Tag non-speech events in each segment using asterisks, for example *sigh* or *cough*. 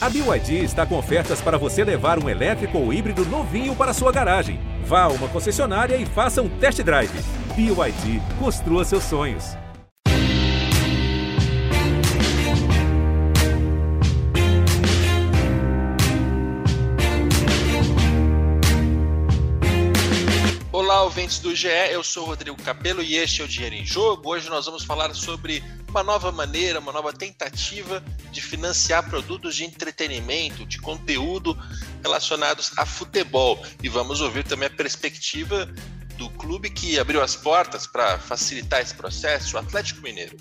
A BYD está com ofertas para você levar um elétrico ou híbrido novinho para sua garagem. Vá a uma concessionária e faça um test drive. BYD, construa seus sonhos. Olá, ouvintes do GE, eu sou o Rodrigo Cabelo e este é o Dinheiro em Jogo. Hoje nós vamos falar sobre uma nova maneira, uma nova tentativa de financiar produtos de entretenimento, de conteúdo relacionados a futebol. E vamos ouvir também a perspectiva do clube que abriu as portas para facilitar esse processo, o Atlético Mineiro.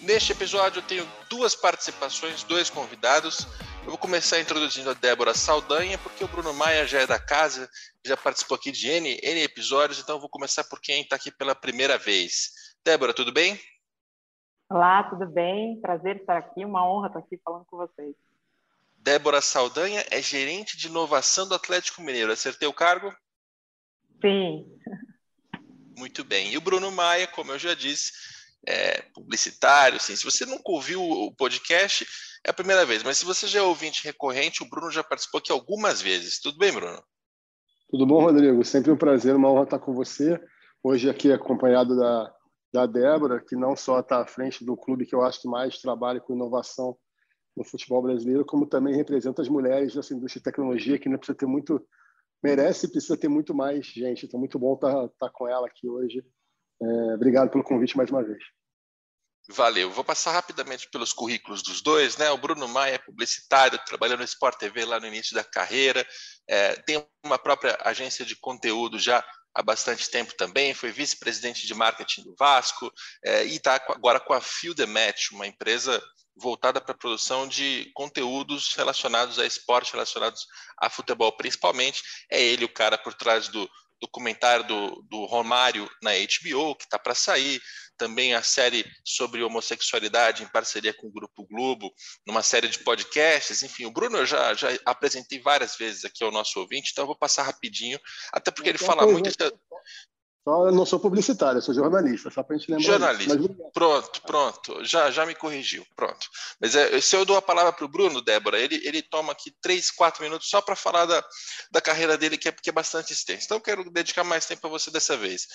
Neste episódio eu tenho duas participações, dois convidados. Eu vou começar introduzindo a Débora Saldanha, porque o Bruno Maia já é da casa, já participou aqui de N, N episódios, então eu vou começar por quem está aqui pela primeira vez. Débora, tudo bem? Olá, tudo bem? Prazer estar aqui, uma honra estar aqui falando com vocês. Débora Saldanha é gerente de inovação do Atlético Mineiro. Acertei o cargo? Sim. Muito bem. E o Bruno Maia, como eu já disse, é, publicitário, assim. Se você nunca ouviu o podcast, é a primeira vez. Mas se você já é ouvinte recorrente, o Bruno já participou aqui algumas vezes. Tudo bem, Bruno? Tudo bom, Rodrigo? Sempre um prazer, uma honra estar com você. Hoje aqui acompanhado da, da Débora, que não só está à frente do clube que eu acho que mais trabalha com inovação no futebol brasileiro, como também representa as mulheres dessa indústria de tecnologia, que ainda precisa ter muito, merece e precisa ter muito mais gente. Então, muito bom estar, estar com ela aqui hoje. É, obrigado pelo convite mais uma vez. Valeu. Vou passar rapidamente pelos currículos dos dois, né? O Bruno Maia é publicitário, trabalhou no Sport TV lá no início da carreira, é, tem uma própria agência de conteúdo já há bastante tempo também, foi vice-presidente de marketing do Vasco é, e está agora com a Feel the Match, uma empresa voltada para a produção de conteúdos relacionados a esporte, relacionados a futebol, principalmente. É ele o cara por trás do documentário do, do Romário na HBO, que está para sair, também a série sobre homossexualidade em parceria com o Grupo Globo, numa série de podcasts, enfim, o Bruno eu já, já apresentei várias vezes aqui ao nosso ouvinte, então eu vou passar rapidinho, até porque ele fala muito... Só eu não sou publicitário, eu sou jornalista, só para a gente lembrar. Jornalista. Mas... Pronto, pronto. Já, já me corrigiu. Pronto. Mas é, se eu dou a palavra para o Bruno, Débora, ele, ele toma aqui três, quatro minutos só para falar da, da carreira dele, que é, que é bastante extensa. Então, eu quero dedicar mais tempo a você dessa vez.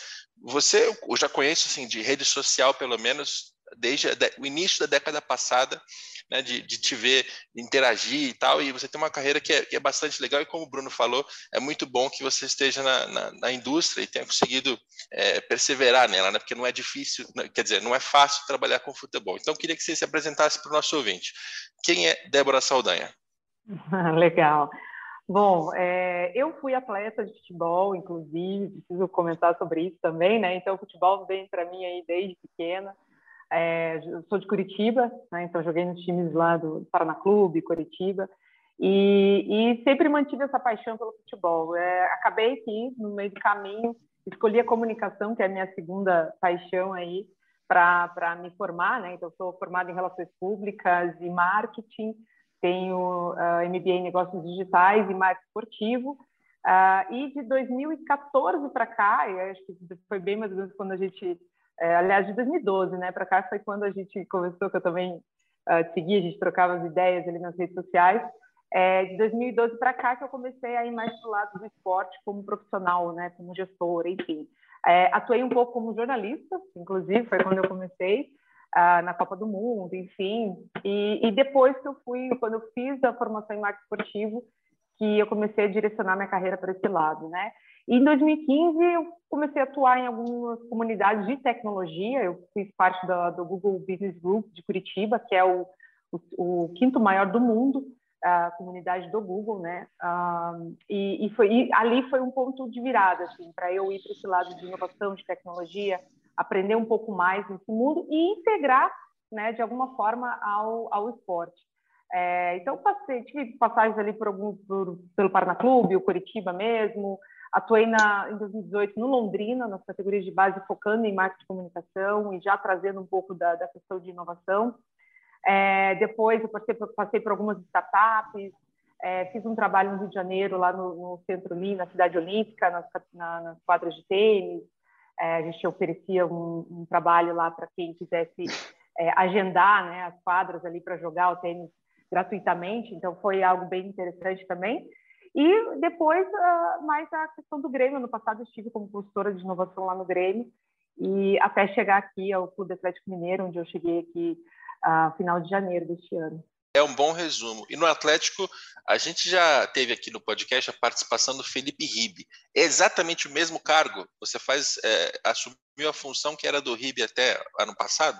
Você, eu já conheço assim, de rede social, pelo menos, desde o início da década passada, né, de, de, te ver interagir e tal, e você tem uma carreira que é, que é, bastante legal, e como o Bruno falou, é muito bom que você esteja na, na, na indústria e tenha conseguido é, perseverar nela, né, porque não é difícil, né, quer dizer, não é fácil trabalhar com futebol. Então, queria que você se apresentasse para o nosso ouvinte. Quem é Débora Saldanha? *laughs* Legal. Bom, é, eu fui atleta de futebol, inclusive, preciso comentar sobre isso também, né? Então, o futebol vem para mim aí desde pequena. É, sou de Curitiba, né, então joguei nos times lá do Paraná Clube, Curitiba, e, e sempre mantive essa paixão pelo futebol. É, acabei que, no meio do caminho, escolhi a comunicação, que é a minha segunda paixão aí, para me formar, né? Então, sou formada em Relações Públicas e Marketing, tenho uh, ah, MBA em Negócios Digitais e Marketing Esportivo, uh, e de 2014 para cá, e acho que foi bem mais ou menos quando a gente é, aliás, de 2012, né, para cá foi quando a gente começou, que eu também uh, segui, a gente trocava as ideias ali nas redes sociais. É, de 2012 para cá que eu comecei a ir mais para o lado do esporte como profissional, né, como gestora, enfim. É, atuei um pouco como jornalista, inclusive, foi quando eu comecei uh, na Copa do Mundo, enfim. E, e, depois que eu fui, quando eu fiz a formação em marketing esportivo, que eu comecei a direcionar minha carreira para esse lado, né? E em 2015, eu comecei a atuar em algumas comunidades de tecnologia. Eu fiz parte da, do Google Business Group de Curitiba, que é o, o, o quinto maior do mundo, a comunidade do Google, né? Um, e, e, foi, e ali foi um ponto de virada, assim, para eu ir para esse lado de inovação, de tecnologia, aprender um pouco mais nesse mundo e integrar, né, de alguma forma, ao, ao esporte. É, então, passei, tive passagens ali por algum, por, pelo Paraná Clube, o Curitiba mesmo, Atuei na, em 2018 no Londrina, nas categorias de base, focando em marketing de comunicação e já trazendo um pouco da, da questão de inovação. É, depois eu passei passei por algumas startups, é, fiz um trabalho no Rio de Janeiro, lá no, no Centro Lim, na Cidade Olímpica, nas, na, nas quadras de tênis. É, a gente oferecia um, um trabalho lá para quem quisesse é, agendar né, as quadras ali para jogar o tênis gratuitamente, então foi algo bem interessante também. E depois, uh, mais a questão do Grêmio. No passado, eu estive como consultora de inovação lá no Grêmio, e até chegar aqui ao Clube Atlético Mineiro, onde eu cheguei aqui uh, final de janeiro deste ano. É um bom resumo. E no Atlético, a gente já teve aqui no podcast a participação do Felipe Ribe. É exatamente o mesmo cargo. Você faz é, assumiu a função que era do Ribe até ano passado?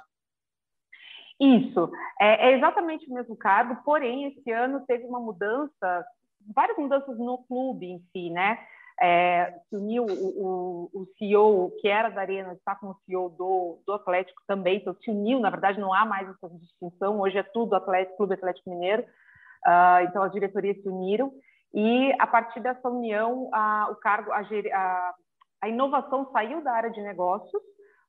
Isso, é, é, exatamente o mesmo cargo, porém, esse ano teve uma mudança, várias mudanças no clube em si, né? É, se uniu o, o, o, CEO, que era da Arena, está como CEO do, do Atlético também, então se uniu, na verdade não há mais essa distinção, hoje é tudo Atlético, Clube Atlético Mineiro, uh, então as diretorias se uniram, e a partir dessa união, uh, o cargo, a, a, a, inovação saiu da área de negócios,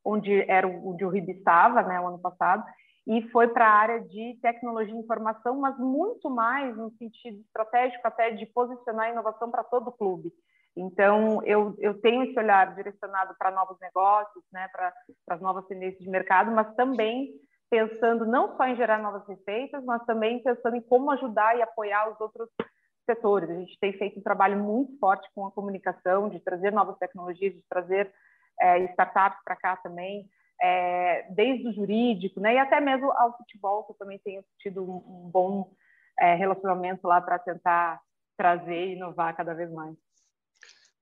onde era onde o RIB estava, né, o ano passado, e foi para a área de tecnologia e informação, mas muito mais no sentido estratégico até de posicionar a inovação para todo o clube. Então, eu, eu tenho esse olhar direcionado para novos negócios, né, para as novas tendências de mercado, mas também pensando não só em gerar novas receitas, mas também pensando em como ajudar e apoiar os outros setores. A gente tem feito um trabalho muito forte com a comunicação, de trazer novas tecnologias, de trazer é, startups para cá também, é, desde o jurídico, né, e até mesmo ao futebol, que eu também tenho tido um, um bom é, relacionamento lá para tentar trazer e inovar cada vez mais.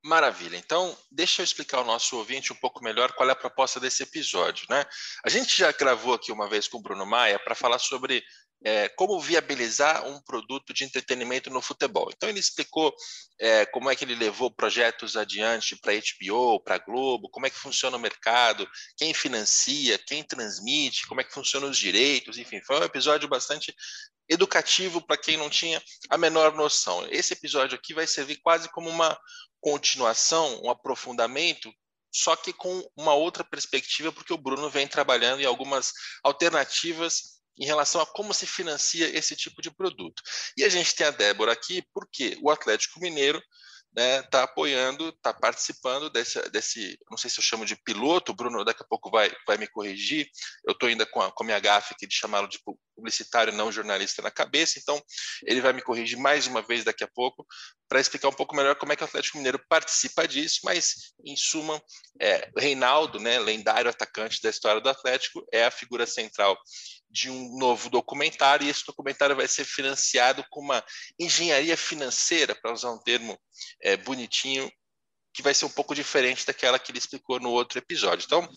Maravilha. Então, deixa eu explicar ao nosso ouvinte um pouco melhor qual é a proposta desse episódio. Né? A gente já gravou aqui uma vez com o Bruno Maia para falar sobre é, como viabilizar um produto de entretenimento no futebol. Então, ele explicou é, como é que ele levou projetos adiante para HBO, para Globo, como é que funciona o mercado, quem financia, quem transmite, como é que funcionam os direitos, enfim, foi um episódio bastante educativo para quem não tinha a menor noção. Esse episódio aqui vai servir quase como uma continuação, um aprofundamento, só que com uma outra perspectiva, porque o Bruno vem trabalhando em algumas alternativas em relação a como se financia esse tipo de produto. E a gente tem a Débora aqui porque o Atlético Mineiro está né, tá apoiando, está participando desse, desse, não sei se eu chamo de piloto, Bruno daqui a pouco vai, vai me corrigir, eu estou ainda com a, com a minha gafe aqui de chamá-lo de publicitário, não jornalista na cabeça, então ele vai me corrigir mais uma vez daqui a pouco, para explicar um pouco melhor como é que o Atlético Mineiro participa disso, mas, em suma, é, Reinaldo, né, lendário atacante da história do Atlético, é a figura central de um novo documentário, e esse documentário vai ser financiado com uma engenharia financeira, para usar um termo é, bonitinho, que vai ser um pouco diferente daquela que ele explicou no outro episódio. Então,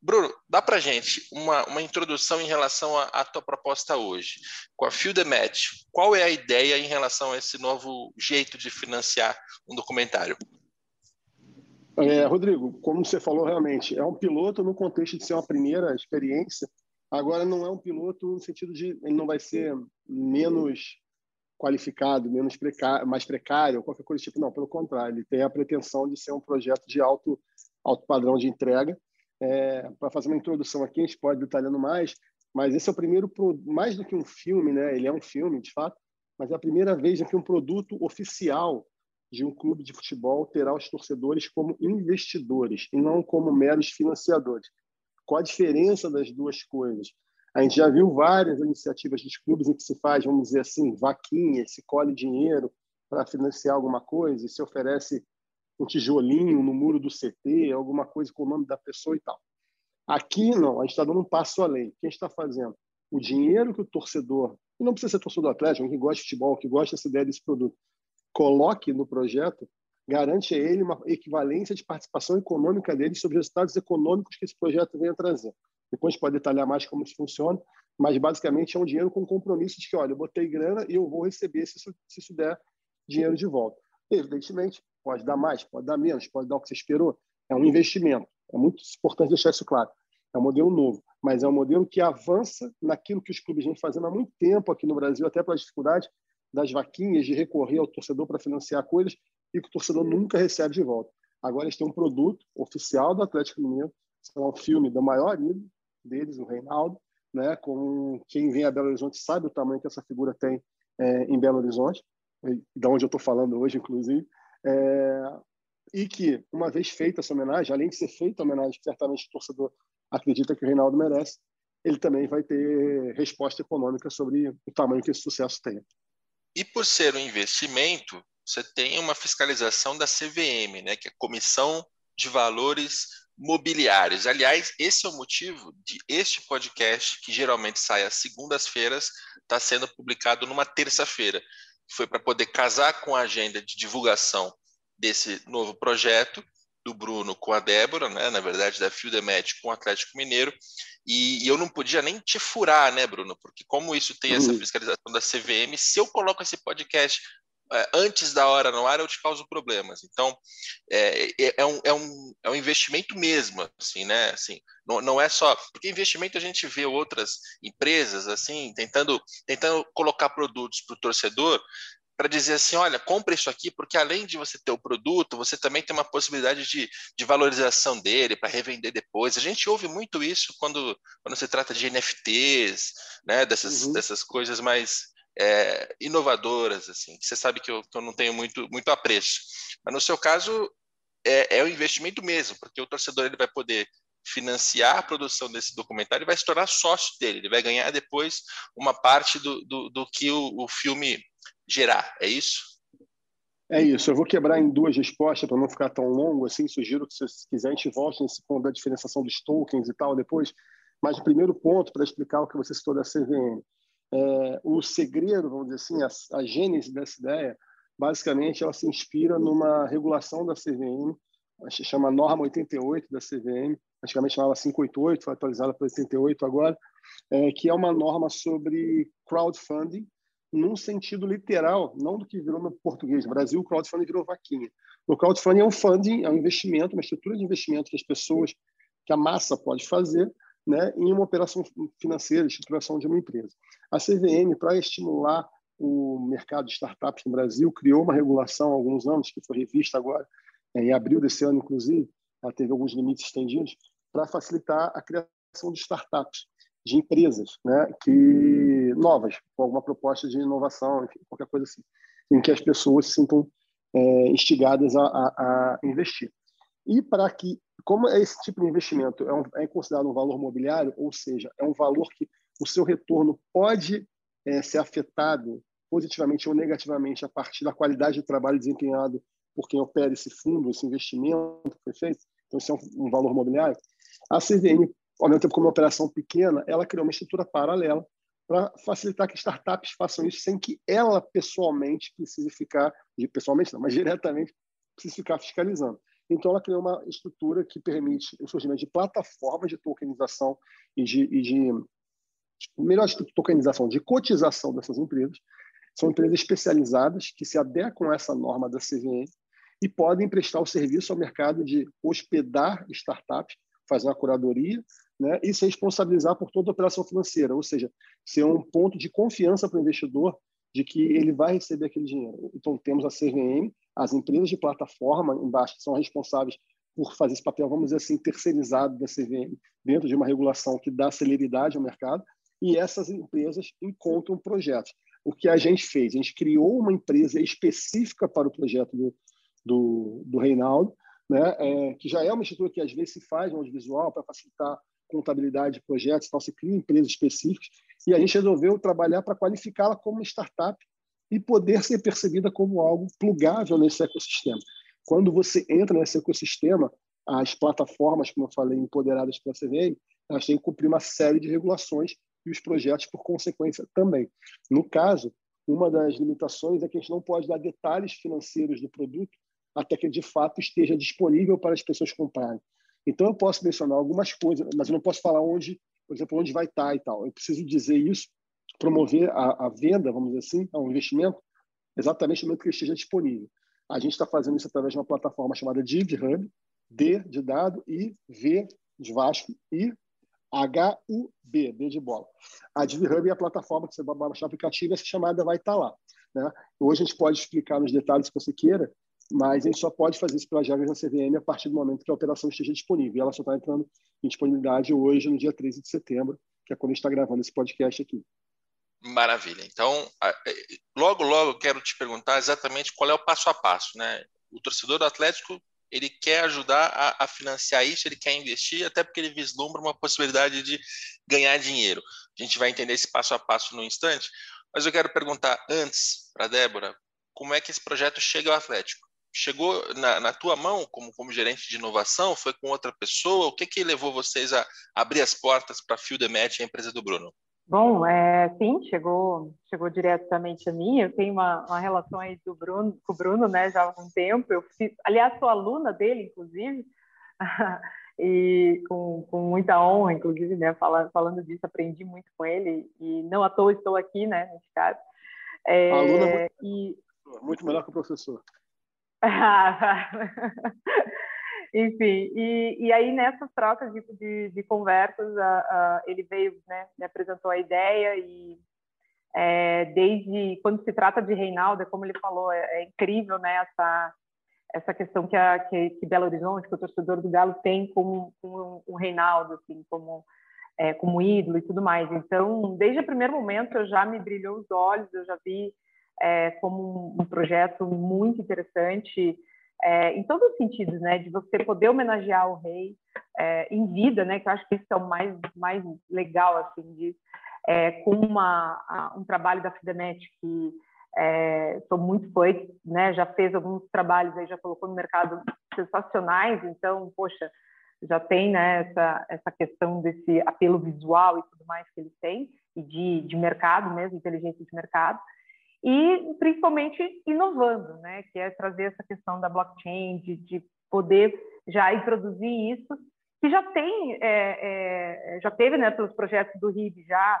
Bruno, dá para gente uma, uma introdução em relação à tua proposta hoje. Com a the Match, qual é a ideia em relação a esse novo jeito de financiar um documentário? É, Rodrigo, como você falou, realmente, é um piloto no contexto de ser uma primeira experiência Agora, não é um piloto no sentido de ele não vai ser menos qualificado, menos precário, mais precário, qualquer coisa do tipo. Não, pelo contrário, ele tem a pretensão de ser um projeto de alto, alto padrão de entrega. É, Para fazer uma introdução aqui, a gente pode detalhando mais, mas esse é o primeiro, mais do que um filme, né? ele é um filme, de fato, mas é a primeira vez que um produto oficial de um clube de futebol terá os torcedores como investidores e não como meros financiadores. Qual a diferença das duas coisas? A gente já viu várias iniciativas de clubes em que se faz, vamos dizer assim, vaquinha, se colhe dinheiro para financiar alguma coisa, se oferece um tijolinho no muro do CT, alguma coisa com o nome da pessoa e tal. Aqui não, a gente está dando um passo além. O que a gente está fazendo? O dinheiro que o torcedor, e não precisa ser torcedor do Atlético, que gosta de futebol, que gosta dessa ideia desse produto, coloque no projeto, garante a ele uma equivalência de participação econômica dele sobre os resultados econômicos que esse projeto venha trazer. Depois pode detalhar mais como isso funciona, mas basicamente é um dinheiro com compromisso de que, olha, eu botei grana e eu vou receber se isso, se isso der dinheiro de volta. Evidentemente, pode dar mais, pode dar menos, pode dar o que você esperou. É um investimento. É muito importante deixar isso claro. É um modelo novo, mas é um modelo que avança naquilo que os clubes vêm fazendo há muito tempo aqui no Brasil, até pela dificuldade das vaquinhas, de recorrer ao torcedor para financiar coisas, e que o torcedor nunca recebe de volta. Agora eles têm um produto oficial do Atlético Mineiro, é um filme do maior ídolo deles, o Reinaldo, né? Com quem vem a Belo Horizonte sabe o tamanho que essa figura tem é, em Belo Horizonte, da onde eu estou falando hoje, inclusive. É, e que, uma vez feita essa homenagem, além de ser feita a homenagem que certamente o torcedor acredita que o Reinaldo merece, ele também vai ter resposta econômica sobre o tamanho que esse sucesso tem. E por ser um investimento, você tem uma fiscalização da CVM, né, que é a Comissão de Valores Mobiliários. Aliás, esse é o motivo de este podcast, que geralmente sai às segundas-feiras, está sendo publicado numa terça-feira. Foi para poder casar com a agenda de divulgação desse novo projeto do Bruno com a Débora, né? na verdade da Fieldemet com o Atlético Mineiro, e, e, eu não podia nem te furar, né, Bruno? Porque como isso tem essa uhum. fiscalização da CVM, se eu coloco esse podcast antes da hora no ar, eu te causo problemas. Então, é, é, é, um, é, um, é um investimento mesmo, assim, né? Assim, não, não é só... Porque investimento a gente vê outras empresas, assim, tentando, tentando colocar produtos para o torcedor para dizer assim, olha, compre isso aqui, porque além de você ter o produto, você também tem uma possibilidade de, de valorização dele para revender depois. A gente ouve muito isso quando, quando se trata de NFTs, né, dessas, uhum. dessas coisas mais é, inovadoras, assim. Você sabe que eu, que eu não tenho muito, muito apreço. Mas no seu caso, é, é um investimento mesmo, porque o torcedor ele vai poder financiar a produção desse documentário e vai se tornar sócio dele. Ele vai ganhar depois uma parte do, do, do que o, o filme gerar, é isso? É isso. Eu vou quebrar em duas respostas para não ficar tão longo assim. Sugiro que, se quiser, a gente volte nesse ponto da diferenciação dos tokens e tal depois. Mas o primeiro ponto para explicar o que você citou da CVM. É, o segredo, vamos dizer assim, a, a gênese dessa ideia, basicamente, ela se inspira numa regulação da CVM, se chama Norma 88 da CVM, antigamente chamava 588, foi atualizada para 88 agora, é, que é uma norma sobre crowdfunding, num sentido literal, não do que virou no português. No Brasil, o crowdfunding virou vaquinha. O crowdfunding é um funding, é um investimento, uma estrutura de investimento que as pessoas, que a massa pode fazer, né, em uma operação financeira, estruturação de uma empresa. A CVM, para estimular o mercado de startups no Brasil, criou uma regulação há alguns anos, que foi revista agora, é, em abril desse ano, inclusive, ela teve alguns limites estendidos, para facilitar a criação de startups de empresas, né, que novas, com alguma proposta de inovação, enfim, qualquer coisa assim, em que as pessoas se sintam é, instigadas a, a, a, investir. E para que, como esse tipo de investimento é, um, é, considerado um valor mobiliário, ou seja, é um valor que o seu retorno pode é, ser afetado positivamente ou negativamente a partir da qualidade de trabalho desempenhado por quem opera esse fundo, esse investimento que foi feito, então isso é um, um valor mobiliário, a CVM ao mesmo tempo como uma operação pequena, ela criou uma estrutura paralela para facilitar que startups façam isso sem que ela pessoalmente precise ficar, pessoalmente não, mas diretamente, precise ficar fiscalizando. Então, ela criou uma estrutura que permite o surgimento de plataformas de tokenização e de, e de melhor de tokenização, de cotização dessas empresas. São empresas especializadas que se adequam a essa norma da CVM e podem prestar o serviço ao mercado de hospedar startups, fazer uma curadoria, né, e se responsabilizar por toda a operação financeira, ou seja, ser um ponto de confiança para o investidor de que ele vai receber aquele dinheiro. Então, temos a CVM, as empresas de plataforma embaixo que são responsáveis por fazer esse papel, vamos dizer assim, terceirizado da CVM, dentro de uma regulação que dá celeridade ao mercado, e essas empresas encontram projetos. O que a gente fez? A gente criou uma empresa específica para o projeto do, do, do Reinaldo, né, é, que já é uma estrutura que às vezes se faz no audiovisual para facilitar contabilidade de projetos, então se cria empresas específicas, e a gente resolveu trabalhar para qualificá-la como startup e poder ser percebida como algo plugável nesse ecossistema. Quando você entra nesse ecossistema, as plataformas, como eu falei, empoderadas pela CVM, elas têm que cumprir uma série de regulações e os projetos, por consequência, também. No caso, uma das limitações é que a gente não pode dar detalhes financeiros do produto até que, de fato, esteja disponível para as pessoas comprarem. Então, eu posso mencionar algumas coisas, mas eu não posso falar onde, por exemplo, onde vai estar e tal. Eu preciso dizer isso, promover a, a venda, vamos dizer assim, ao investimento, exatamente no momento que ele esteja disponível. A gente está fazendo isso através de uma plataforma chamada DivHub, D de dado e V de Vasco e H-U-B, B de bola. A DivHub é a plataforma que você vai baixar o aplicativo e essa chamada vai estar lá. Né? Hoje a gente pode explicar nos detalhes que você queira, mas a gente só pode fazer isso pelas regras da CVM a partir do momento que a operação esteja disponível. E ela só está entrando em disponibilidade hoje, no dia 13 de setembro, que é quando a gente está gravando esse podcast aqui. Maravilha. Então, logo, logo eu quero te perguntar exatamente qual é o passo a passo. Né? O torcedor do Atlético ele quer ajudar a, a, financiar isso, ele quer investir, até porque ele vislumbra uma possibilidade de ganhar dinheiro. A gente vai entender esse passo a passo no instante, mas eu quero perguntar antes para Débora, como é que esse projeto chega ao Atlético? Chegou na, na, tua mão como, como gerente de inovação? Foi com outra pessoa? O que que levou vocês a abrir as portas para a Field Match, a empresa do Bruno? Bom, é, sim, chegou, chegou diretamente a mim. Eu tenho uma, uma relação aí do Bruno, com o Bruno, né, já há algum tempo. Eu fiz, aliás, sou aluna dele, inclusive, *laughs* e com, com muita honra, inclusive, né, falando, falando disso, aprendi muito com ele e não à toa estou aqui, né, nesse caso. É, aluna muito, e... muito melhor que o professor. *laughs* Enfim, e, e aí nessas trocas de, de, de conversas, ele veio, né, me apresentou a ideia e é, desde quando se trata de Reinaldo, é como ele falou, é, é incrível, né, essa essa questão que, a, que, que, Belo Horizonte, que o torcedor do Galo tem com, com o Reinaldo, assim, como é, como ídolo e tudo mais. Então, desde o primeiro momento, eu já me brilhou os olhos, eu já vi é, como um, um projeto muito interessante é, em todos os sentidos, né? De você poder homenagear o rei é, em vida, né? Que eu acho que isso é o mais, mais legal, assim, de, é, com uma, um trabalho da Fidemet que sou muito fã, né? Já fez alguns trabalhos aí, já colocou no mercado sensacionais, então, poxa, já tem né, essa, essa questão desse apelo visual e tudo mais que ele tem, e de, de mercado mesmo, inteligência de mercado e principalmente inovando, né, que é trazer essa questão da blockchain, de, de poder já introduzir isso, que já tem, é, é, já teve né, pelos projetos do RIB já,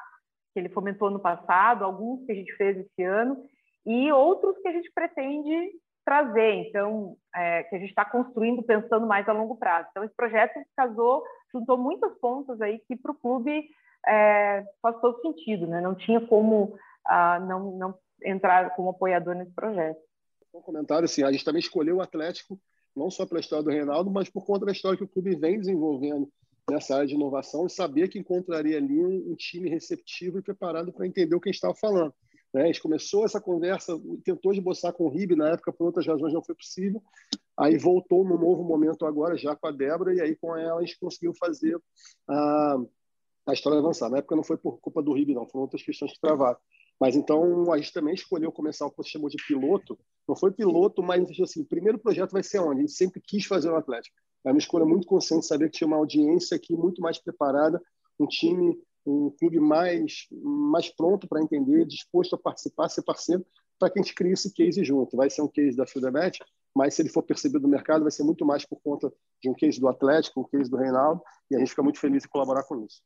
que ele fomentou no passado, alguns que a gente fez esse ano, e outros que a gente pretende trazer, então, é, que a gente está construindo pensando mais a longo prazo. Então, esse projeto casou, juntou muitas pontas aí que para o clube é, faz todo sentido, né? Não tinha como ah, não, não entrar como apoiador nesse projeto. Um comentário assim, a gente também escolheu o Atlético não só pela história do Reinaldo, mas por conta da história que o clube vem desenvolvendo nessa área de inovação e sabia que encontraria ali um, um time receptivo e preparado para entender o que a gente estava falando. Né? A gente começou essa conversa, tentou esboçar com o Ribe, na época por outras razões não foi possível, aí voltou num novo momento agora, já com a Débora, e aí com ela a gente conseguiu fazer a, a história avançar. Na época não foi por culpa do Ribe, não, foram outras questões que travaram. Mas então a gente também escolheu começar o que você chamou de piloto. Não foi piloto, mas assim, o primeiro projeto vai ser onde? A gente sempre quis fazer o Atlético. É uma escolha muito consciente saber que tinha uma audiência aqui muito mais preparada, um time, um clube mais, mais pronto para entender, disposto a participar, ser parceiro, para que a gente crie esse case junto. Vai ser um case da Fidelbet, mas se ele for percebido no mercado, vai ser muito mais por conta de um case do Atlético, um case do Reinaldo, e a gente fica muito feliz em colaborar com isso.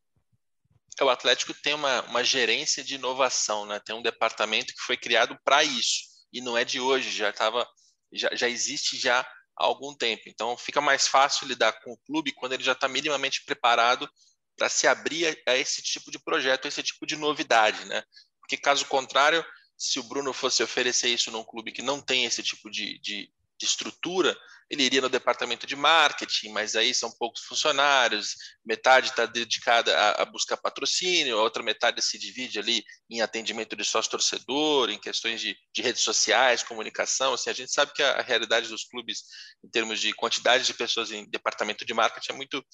É, o Atlético tem uma, uma gerência de inovação, né? tem um departamento que foi criado para isso, e não é de hoje, já, tava, já, já existe já há algum tempo. Então fica mais fácil lidar com o clube quando ele já está minimamente preparado para se abrir a, a, esse tipo de projeto, a esse tipo de novidade. Né? Porque caso contrário, se o Bruno fosse oferecer isso num clube que não tem esse tipo de, de, de estrutura, ele iria no departamento de marketing, mas aí são poucos funcionários, metade está dedicada a, a, buscar patrocínio, a outra metade se divide ali em atendimento de sócio-torcedor, em questões de, de, redes sociais, comunicação. Assim, a gente sabe que a, a, realidade dos clubes, em termos de quantidade de pessoas em departamento de marketing, é muito,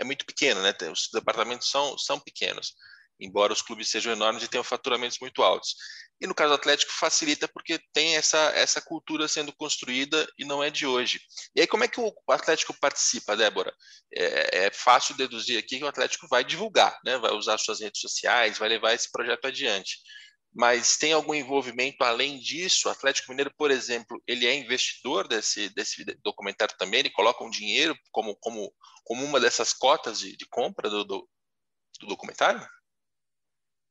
é muito pequena, né? Os departamentos são, são pequenos embora os clubes sejam enormes e tenham faturamentos muito altos. E no caso do Atlético facilita porque tem essa, essa cultura sendo construída e não é de hoje. E aí como é que o Atlético participa, Débora? É, é fácil deduzir aqui que o Atlético vai divulgar, né? vai usar suas redes sociais, vai levar esse projeto adiante. Mas tem algum envolvimento além disso? O Atlético Mineiro, por exemplo, ele é investidor desse, desse documentário também? Ele coloca um dinheiro como, como, como uma dessas cotas de, de compra do, do, do documentário?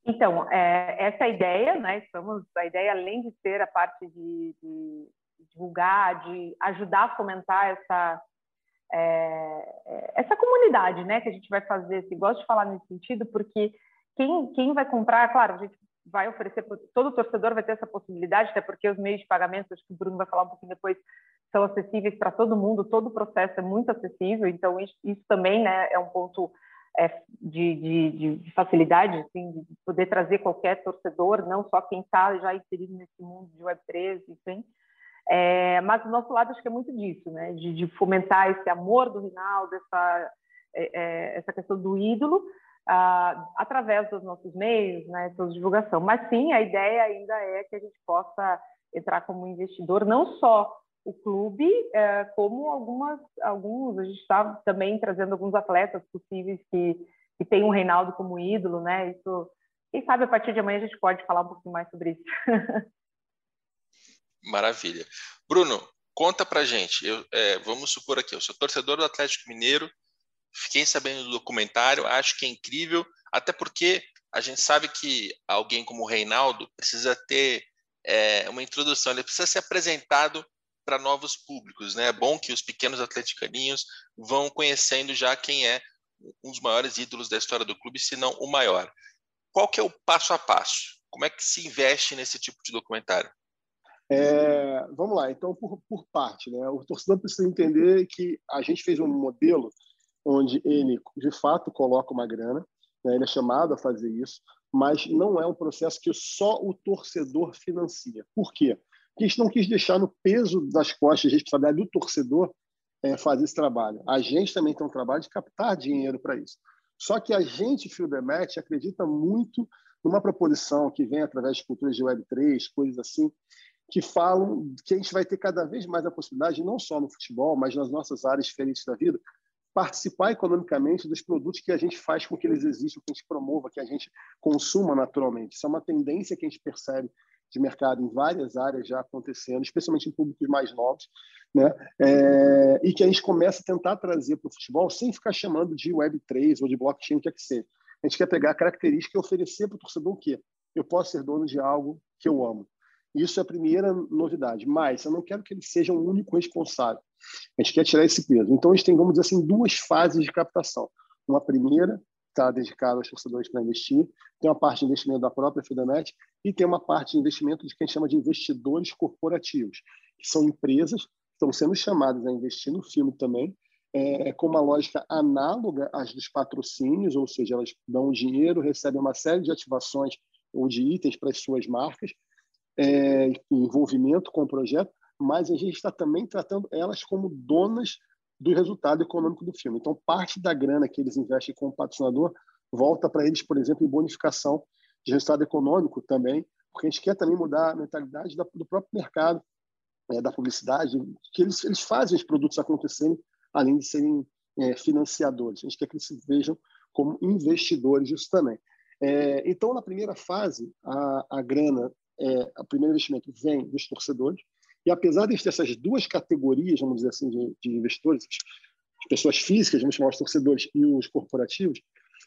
Então, é, essa é ideia, né? Estamos, a ideia, além de ser a parte de, de divulgar, de ajudar a fomentar essa, é, essa comunidade, né? Que a gente vai fazer, assim, gosto de falar nesse sentido, porque quem, quem vai comprar, claro, a gente vai oferecer, todo torcedor vai ter essa possibilidade, até porque os meios de pagamento, acho que o Bruno vai falar um pouquinho depois, são acessíveis para todo mundo, todo o processo é muito acessível, então isso, isso também né, é um ponto é, de, de, de, facilidade, assim, de poder trazer qualquer torcedor, não só quem está já inserido nesse mundo de Web3, enfim. É, mas do nosso lado acho que é muito disso, né? De, de fomentar esse amor do Rinaldo, essa, é, é essa questão do ídolo, ah, através dos nossos meios, né? Toda divulgação. Mas sim, a ideia ainda é que a gente possa entrar como investidor, não só o clube, é, como algumas, alguns, a gente está também trazendo alguns atletas possíveis que, que têm o Reinaldo como ídolo, né? Isso, quem sabe a partir de amanhã a gente pode falar um pouquinho mais sobre isso. *laughs* Maravilha. Bruno, conta pra gente. Eu, é, vamos supor aqui, eu sou torcedor do Atlético Mineiro, fiquei sabendo do documentário, acho que é incrível, até porque a gente sabe que alguém como o Reinaldo precisa ter é, uma introdução, ele precisa ser apresentado para novos públicos. Né? É bom que os pequenos atleticaninhos vão conhecendo já quem é um dos maiores ídolos da história do clube, se não o maior. Qual que é o passo a passo? Como é que se investe nesse tipo de documentário? É, vamos lá, então, por, por parte. Né? O torcedor precisa entender que a gente fez um modelo onde ele, de fato, coloca uma grana, né? ele é chamado a fazer isso, mas não é um processo que só o torcedor financia. Por quê? Porque a gente não quis deixar no peso das costas a responsabilidade do torcedor é, fazer esse trabalho. A gente também tem um trabalho de captar dinheiro para isso. Só que a gente, Fio acredita muito numa proposição que vem através de culturas de Web3, coisas assim, que falam que a gente vai ter cada vez mais a possibilidade, não só no futebol, mas nas nossas áreas diferentes da vida, participar economicamente dos produtos que a gente faz com que eles existam, que a gente promova, que a gente consuma naturalmente. Isso é uma tendência que a gente percebe de mercado em várias áreas já acontecendo, especialmente em públicos mais novos, né? É, e que a gente começa a tentar trazer para o futebol sem ficar chamando de Web3 ou de blockchain, o que é que seja. A gente quer pegar a característica e oferecer para o torcedor o quê? Eu posso ser dono de algo que eu amo. Isso é a primeira novidade. Mas eu não quero que ele seja o único responsável. A gente quer tirar esse peso. Então, a gente tem, vamos dizer assim, duas fases de captação. Uma primeira, está dedicada aos torcedores para investir, tem uma parte de investimento da própria Fidanet e tem uma parte de investimento de quem chama de investidores corporativos, que são empresas que estão sendo chamadas a investir no filme também, é, com uma lógica análoga às dos patrocínios, ou seja, elas dão dinheiro, recebem uma série de ativações ou de itens para as suas marcas, é, envolvimento com o projeto, mas a gente está também tratando elas como donas do resultado econômico do filme. Então, parte da grana que eles investem como patrocinador volta para eles, por exemplo, em bonificação de resultado econômico também, porque a gente quer também mudar a mentalidade do próprio mercado, é, da publicidade, que eles, eles fazem os produtos acontecerem, além de serem é, financiadores. A gente quer que eles se vejam como investidores disso também. É, então, na primeira fase, a, a grana, é, o primeiro investimento vem dos torcedores, e apesar de ter essas duas categorias, vamos dizer assim, de, de investidores, as pessoas físicas, vamos chamar os torcedores e os corporativos,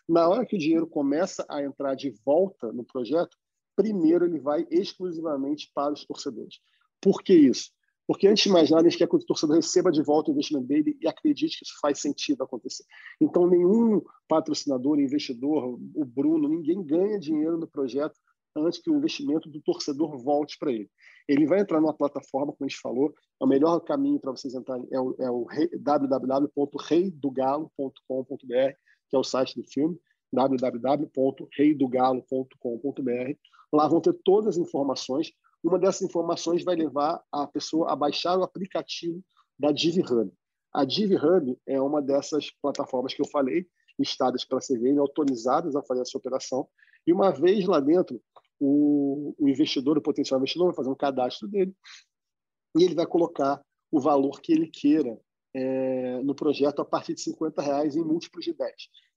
na hora que o dinheiro começa a entrar de volta no projeto, primeiro ele vai exclusivamente para os torcedores. Por que isso? Porque antes de mais nada, a gente quer que o torcedor receba de volta o investimento dele e acredite que isso faz sentido acontecer. Então, nenhum patrocinador, investidor, o Bruno, ninguém ganha dinheiro no projeto antes que o investimento do torcedor volte para ele. Ele vai entrar numa plataforma, como a gente falou, o melhor caminho para vocês entrarem é o, é o www.reidogalo.com.br, que é o site do filme, www.reidogalo.com.br. Lá vão ter todas as informações. Uma dessas informações vai levar a pessoa a baixar o aplicativo da DivHub. A DivHub é uma dessas plataformas que eu falei, listadas para CVM, autorizadas a fazer essa operação. E uma vez lá dentro, o, o investidor, o potencial investidor, vai fazer um cadastro dele e ele vai colocar o valor que ele queira é, no projeto a partir de 50 reais em múltiplos de 10.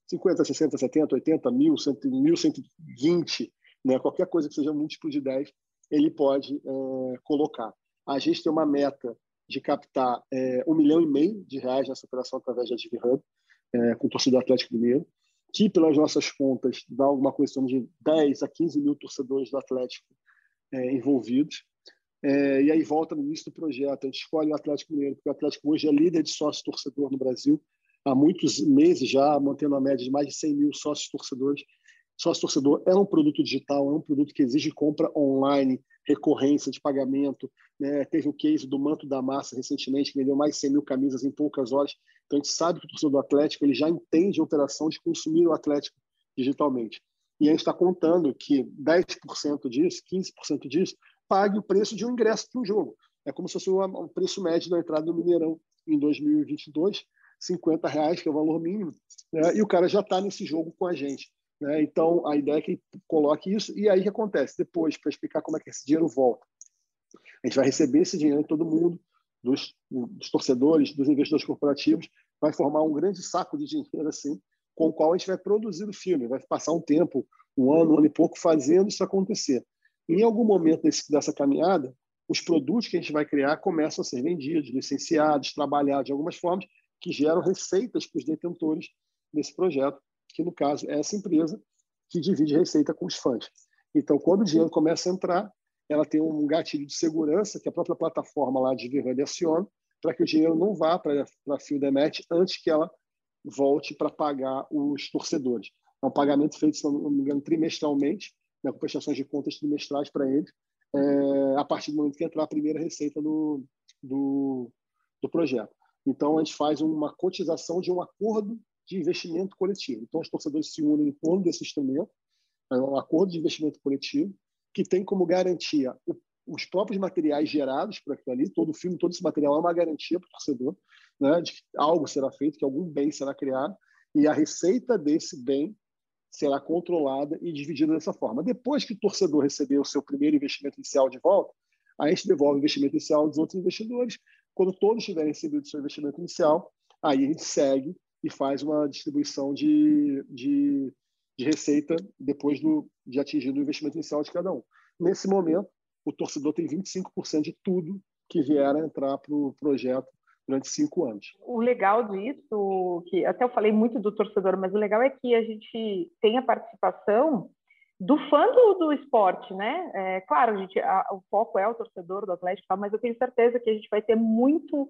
50, 60, 70, 80, 1.000, 1.120, né? qualquer coisa que seja múltiplo de 10, ele pode é, colocar. A gente tem uma meta de captar é, um milhão e meio de reais nessa operação através da DivHub, é, com o torcedor Atlético Mineiro que, pelas nossas contas, dá alguma questão de 10 a 15 mil torcedores do Atlético é, envolvidos. É, e aí volta no início do projeto, a gente escolhe o Atlético Mineiro, porque o Atlético hoje é líder de sócio-torcedor no Brasil, há muitos meses já, mantendo a média de mais de 100 mil sócios-torcedores. Sócio-torcedor é um produto digital, é um produto que exige compra online, recorrência de pagamento. Né? Teve o case do Manto da Massa recentemente, que vendeu mais de 100 mil camisas em poucas horas. Então, a gente sabe que o torcedor do Atlético ele já entende a operação de consumir o Atlético digitalmente. E a gente está contando que 10% disso, 15% disso, pague o preço de um ingresso para um jogo. é como se fosse o preço médio da entrada do Mineirão em 2022, 50 reais, que é o valor mínimo, né? e o cara já está nesse jogo com a gente. Né? Então, a ideia é que coloque isso, e aí o que acontece? Depois, para explicar como é que esse dinheiro volta. A gente vai receber esse dinheiro todo mundo, dos, dos, torcedores, dos investidores corporativos, vai formar um grande saco de dinheiro assim, com o qual a gente vai produzir o filme, vai passar um tempo, um ano, um ano e pouco, fazendo isso acontecer. Em algum momento desse, dessa caminhada, os produtos que a gente vai criar começam a ser vendidos, licenciados, trabalhados de algumas formas, que geram receitas para os detentores desse projeto, que no caso é essa empresa que divide receita com os fãs. Então, quando o dinheiro começa a entrar, ela tem um gatilho de segurança que a própria plataforma lá de Vivendi aciona para que o dinheiro não vá para a Fieldemet antes que ela volte para pagar os torcedores. É um pagamento feito, se não me engano, trimestralmente, né, com prestações de contas trimestrais para eles, é, a partir do momento que entrar a primeira receita do, do, do projeto. Então, a gente faz uma cotização de um acordo de investimento coletivo. Então, os torcedores se unem em torno desse instrumento, é um acordo de investimento coletivo, que tem como garantia o, os próprios materiais gerados por aquilo ali, todo o filme, todo esse material é uma garantia para o torcedor, né, de que algo será feito, que algum bem será criado, e a receita desse bem será controlada e dividida dessa forma. Depois que o torcedor receber o seu primeiro investimento inicial de volta, a gente devolve o investimento inicial dos outros investidores. Quando todos tiverem recebido o seu investimento inicial, aí a gente segue e faz uma distribuição de, de, de receita depois do, de atingir o investimento inicial de cada um. Nesse momento, o torcedor tem 25% de tudo que vier a entrar para o projeto durante cinco anos. O legal disso, que até eu falei muito do torcedor, mas o legal é que a gente tem a participação do fã do, do esporte, né? É, claro, a gente, a, o foco é o torcedor do Atlético, mas eu tenho certeza que a gente vai ter muito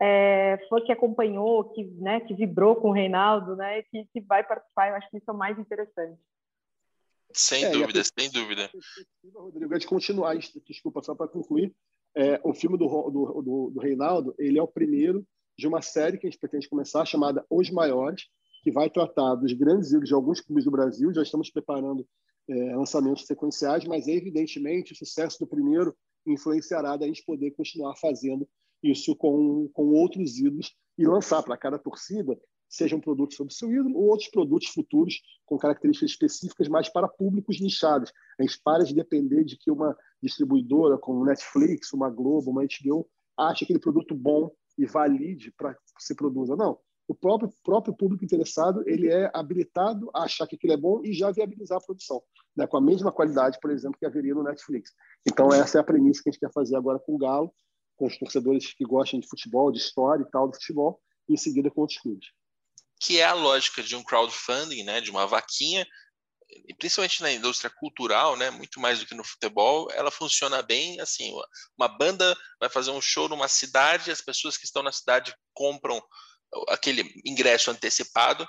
é, fã que acompanhou, que, né, que vibrou com o Reinaldo, né? Que, que vai participar. Eu acho que isso é o mais interessante. Sem é, dúvida, sem dúvida. Rodrigo, antes de continuar, desculpa, só para concluir, é, o filme do, do, do, do, Reinaldo, ele é o primeiro de uma série que a gente pretende começar, chamada Os Maiores, que vai tratar dos grandes ídolos de alguns clubes do Brasil. Já estamos preparando é, lançamentos sequenciais, mas evidentemente o sucesso do primeiro influenciará da gente poder continuar fazendo isso com, com outros ídolos e lançar para cada torcida seja um produto sobre seu ídolo ou outros produtos futuros com características específicas, mas para públicos nichados. A gente para de depender de que uma distribuidora como Netflix, uma Globo, uma HBO ache aquele produto bom e valide para que se produza. Não. O próprio, próprio público interessado ele é habilitado a achar que aquilo é bom e já viabilizar a produção, né? com a mesma qualidade, por exemplo, que haveria no Netflix. Então, essa é a premissa que a gente quer fazer agora com o Galo, com os torcedores que gostam de futebol, de história e tal do futebol, e em seguida com outros clubes. Que é a lógica de um crowdfunding, né, de uma vaquinha, principalmente na indústria cultural, né, muito mais do que no futebol, ela funciona bem assim, uma banda vai fazer um show numa cidade, as pessoas que estão na cidade compram aquele ingresso antecipado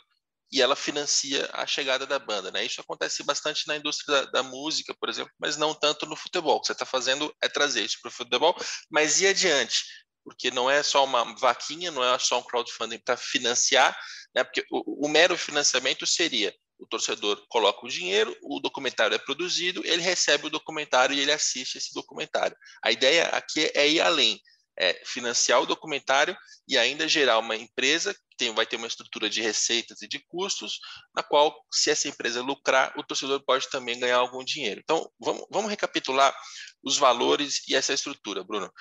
e ela financia a chegada da banda, né? Isso acontece bastante na indústria da, da música, por exemplo, mas não tanto no futebol. O que você está fazendo é trazer isso para o futebol, mas e adiante? Porque não é só uma vaquinha, não é só um crowdfunding para financiar, né? Porque o, o mero financiamento seria o torcedor coloca o dinheiro, o documentário é produzido, ele recebe o documentário e ele assiste esse documentário. A ideia aqui é ir além, é financiar o documentário e ainda gerar uma empresa que tem, vai ter uma estrutura de receitas e de custos, na qual, se essa empresa lucrar, o torcedor pode também ganhar algum dinheiro. Então, vamos, vamos recapitular os valores e essa estrutura, Bruno.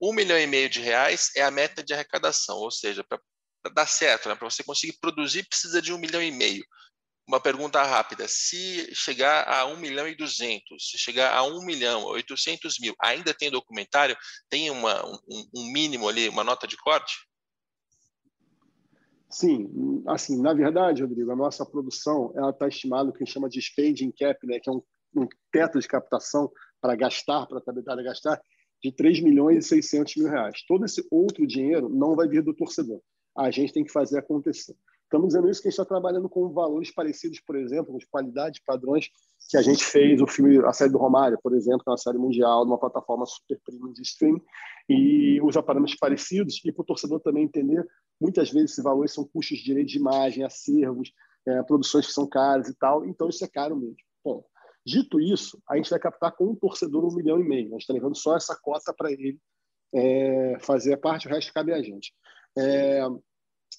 Um milhão e meio de reais é a meta de arrecadação, ou seja, para dar certo, né? para você conseguir produzir, precisa de um milhão e meio. Uma pergunta rápida: se chegar a um milhão e duzentos, se chegar a um milhão, oitocentos mil, ainda tem documentário? Tem uma, um, um mínimo ali, uma nota de corte? Sim, assim, na verdade, Rodrigo, a nossa produção ela está estimada que a gente chama de spending cap, né, que é um, um teto de captação para gastar, para a habilidade a gastar, de 3 milhões e 600 mil reais. Todo esse outro dinheiro não vai vir do torcedor a gente tem que fazer acontecer. Estamos dizendo isso que a gente está trabalhando com valores parecidos, por exemplo, com qualidade, padrões que a gente fez o filme, a série do Romário, por exemplo, que é uma série mundial, numa plataforma super premium de streaming, e usa parâmetros parecidos, e para o torcedor também entender, muitas vezes esses valores são custos de direito de imagem, acervos, é, produções que são caras e tal, então isso é caro mesmo. Bom, dito isso, a gente vai captar com um torcedor um milhão e meio, a gente está levando só essa cota para ele é, fazer a parte, o resto cabe a gente. É,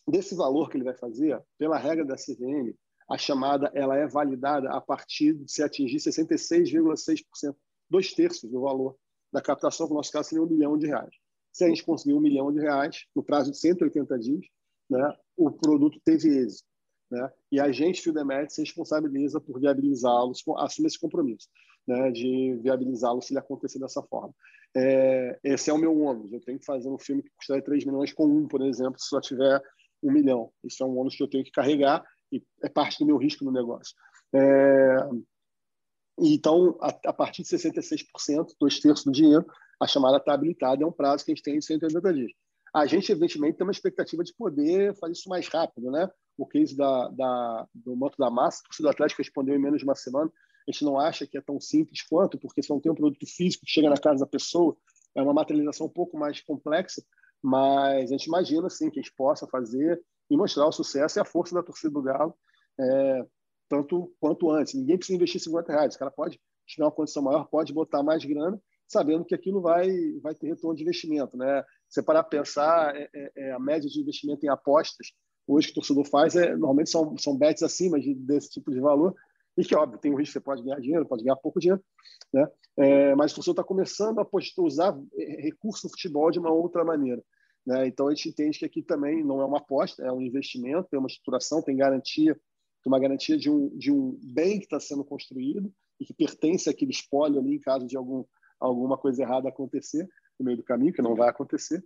desse valor que ele vai fazer, pela regra da CVM, a chamada ela é validada a partir de se atingir 66,6%, dois terços do valor da captação, que no nosso caso seria um milhão de reais. Se a gente conseguir um milhão de reais no prazo de 180 dias, né, o produto teve êxito. Né? E a gente, Fildemet, se responsabiliza por viabilizá-los, assume esse compromisso né, de viabilizá-lo se ele acontecer dessa forma. É, esse é o meu ônus. Eu tenho que fazer um filme que custaria 3 milhões com um, por exemplo, se só tiver um milhão. Isso é um ônus que eu tenho que carregar e é parte do meu risco no negócio. É, então, a, a, partir de 66%, dois terços do dinheiro, a chamada está habilitada, é um prazo que a gente tem de 180 dias. A gente, evidentemente, tem uma expectativa de poder fazer isso mais rápido, né? O case da, da, do Moto da Massa, o do Atlético respondeu em menos de uma semana. A gente não acha que é tão simples quanto, porque se não tem um produto físico que chega na casa da pessoa, é uma materialização um pouco mais complexa, mas a gente imagina, sim, que a gente possa fazer e mostrar o sucesso e a força da torcida do Galo, é, tanto quanto antes. Ninguém precisa investir 50 reais. O cara pode, tiver uma condição maior, pode botar mais grana, sabendo que aquilo vai, vai ter retorno de investimento. Né? Você parar para pensar, é, é, é, a média de investimento em apostas, hoje que o torcedor faz, é, normalmente são, são bets acima de, desse tipo de valor, e que, óbvio, tem um risco você pode ganhar dinheiro, pode ganhar pouco dinheiro, né? É, mas o torcedor está começando a usar é, recursos do futebol de uma outra maneira. Né? Então, a gente entende que aqui também não é uma aposta, é um investimento, tem uma estruturação, tem garantia, tem uma garantia de um, de um bem que está sendo construído e que pertence àquele espólio ali em caso de algum, alguma coisa errada acontecer no meio do caminho, que não vai acontecer.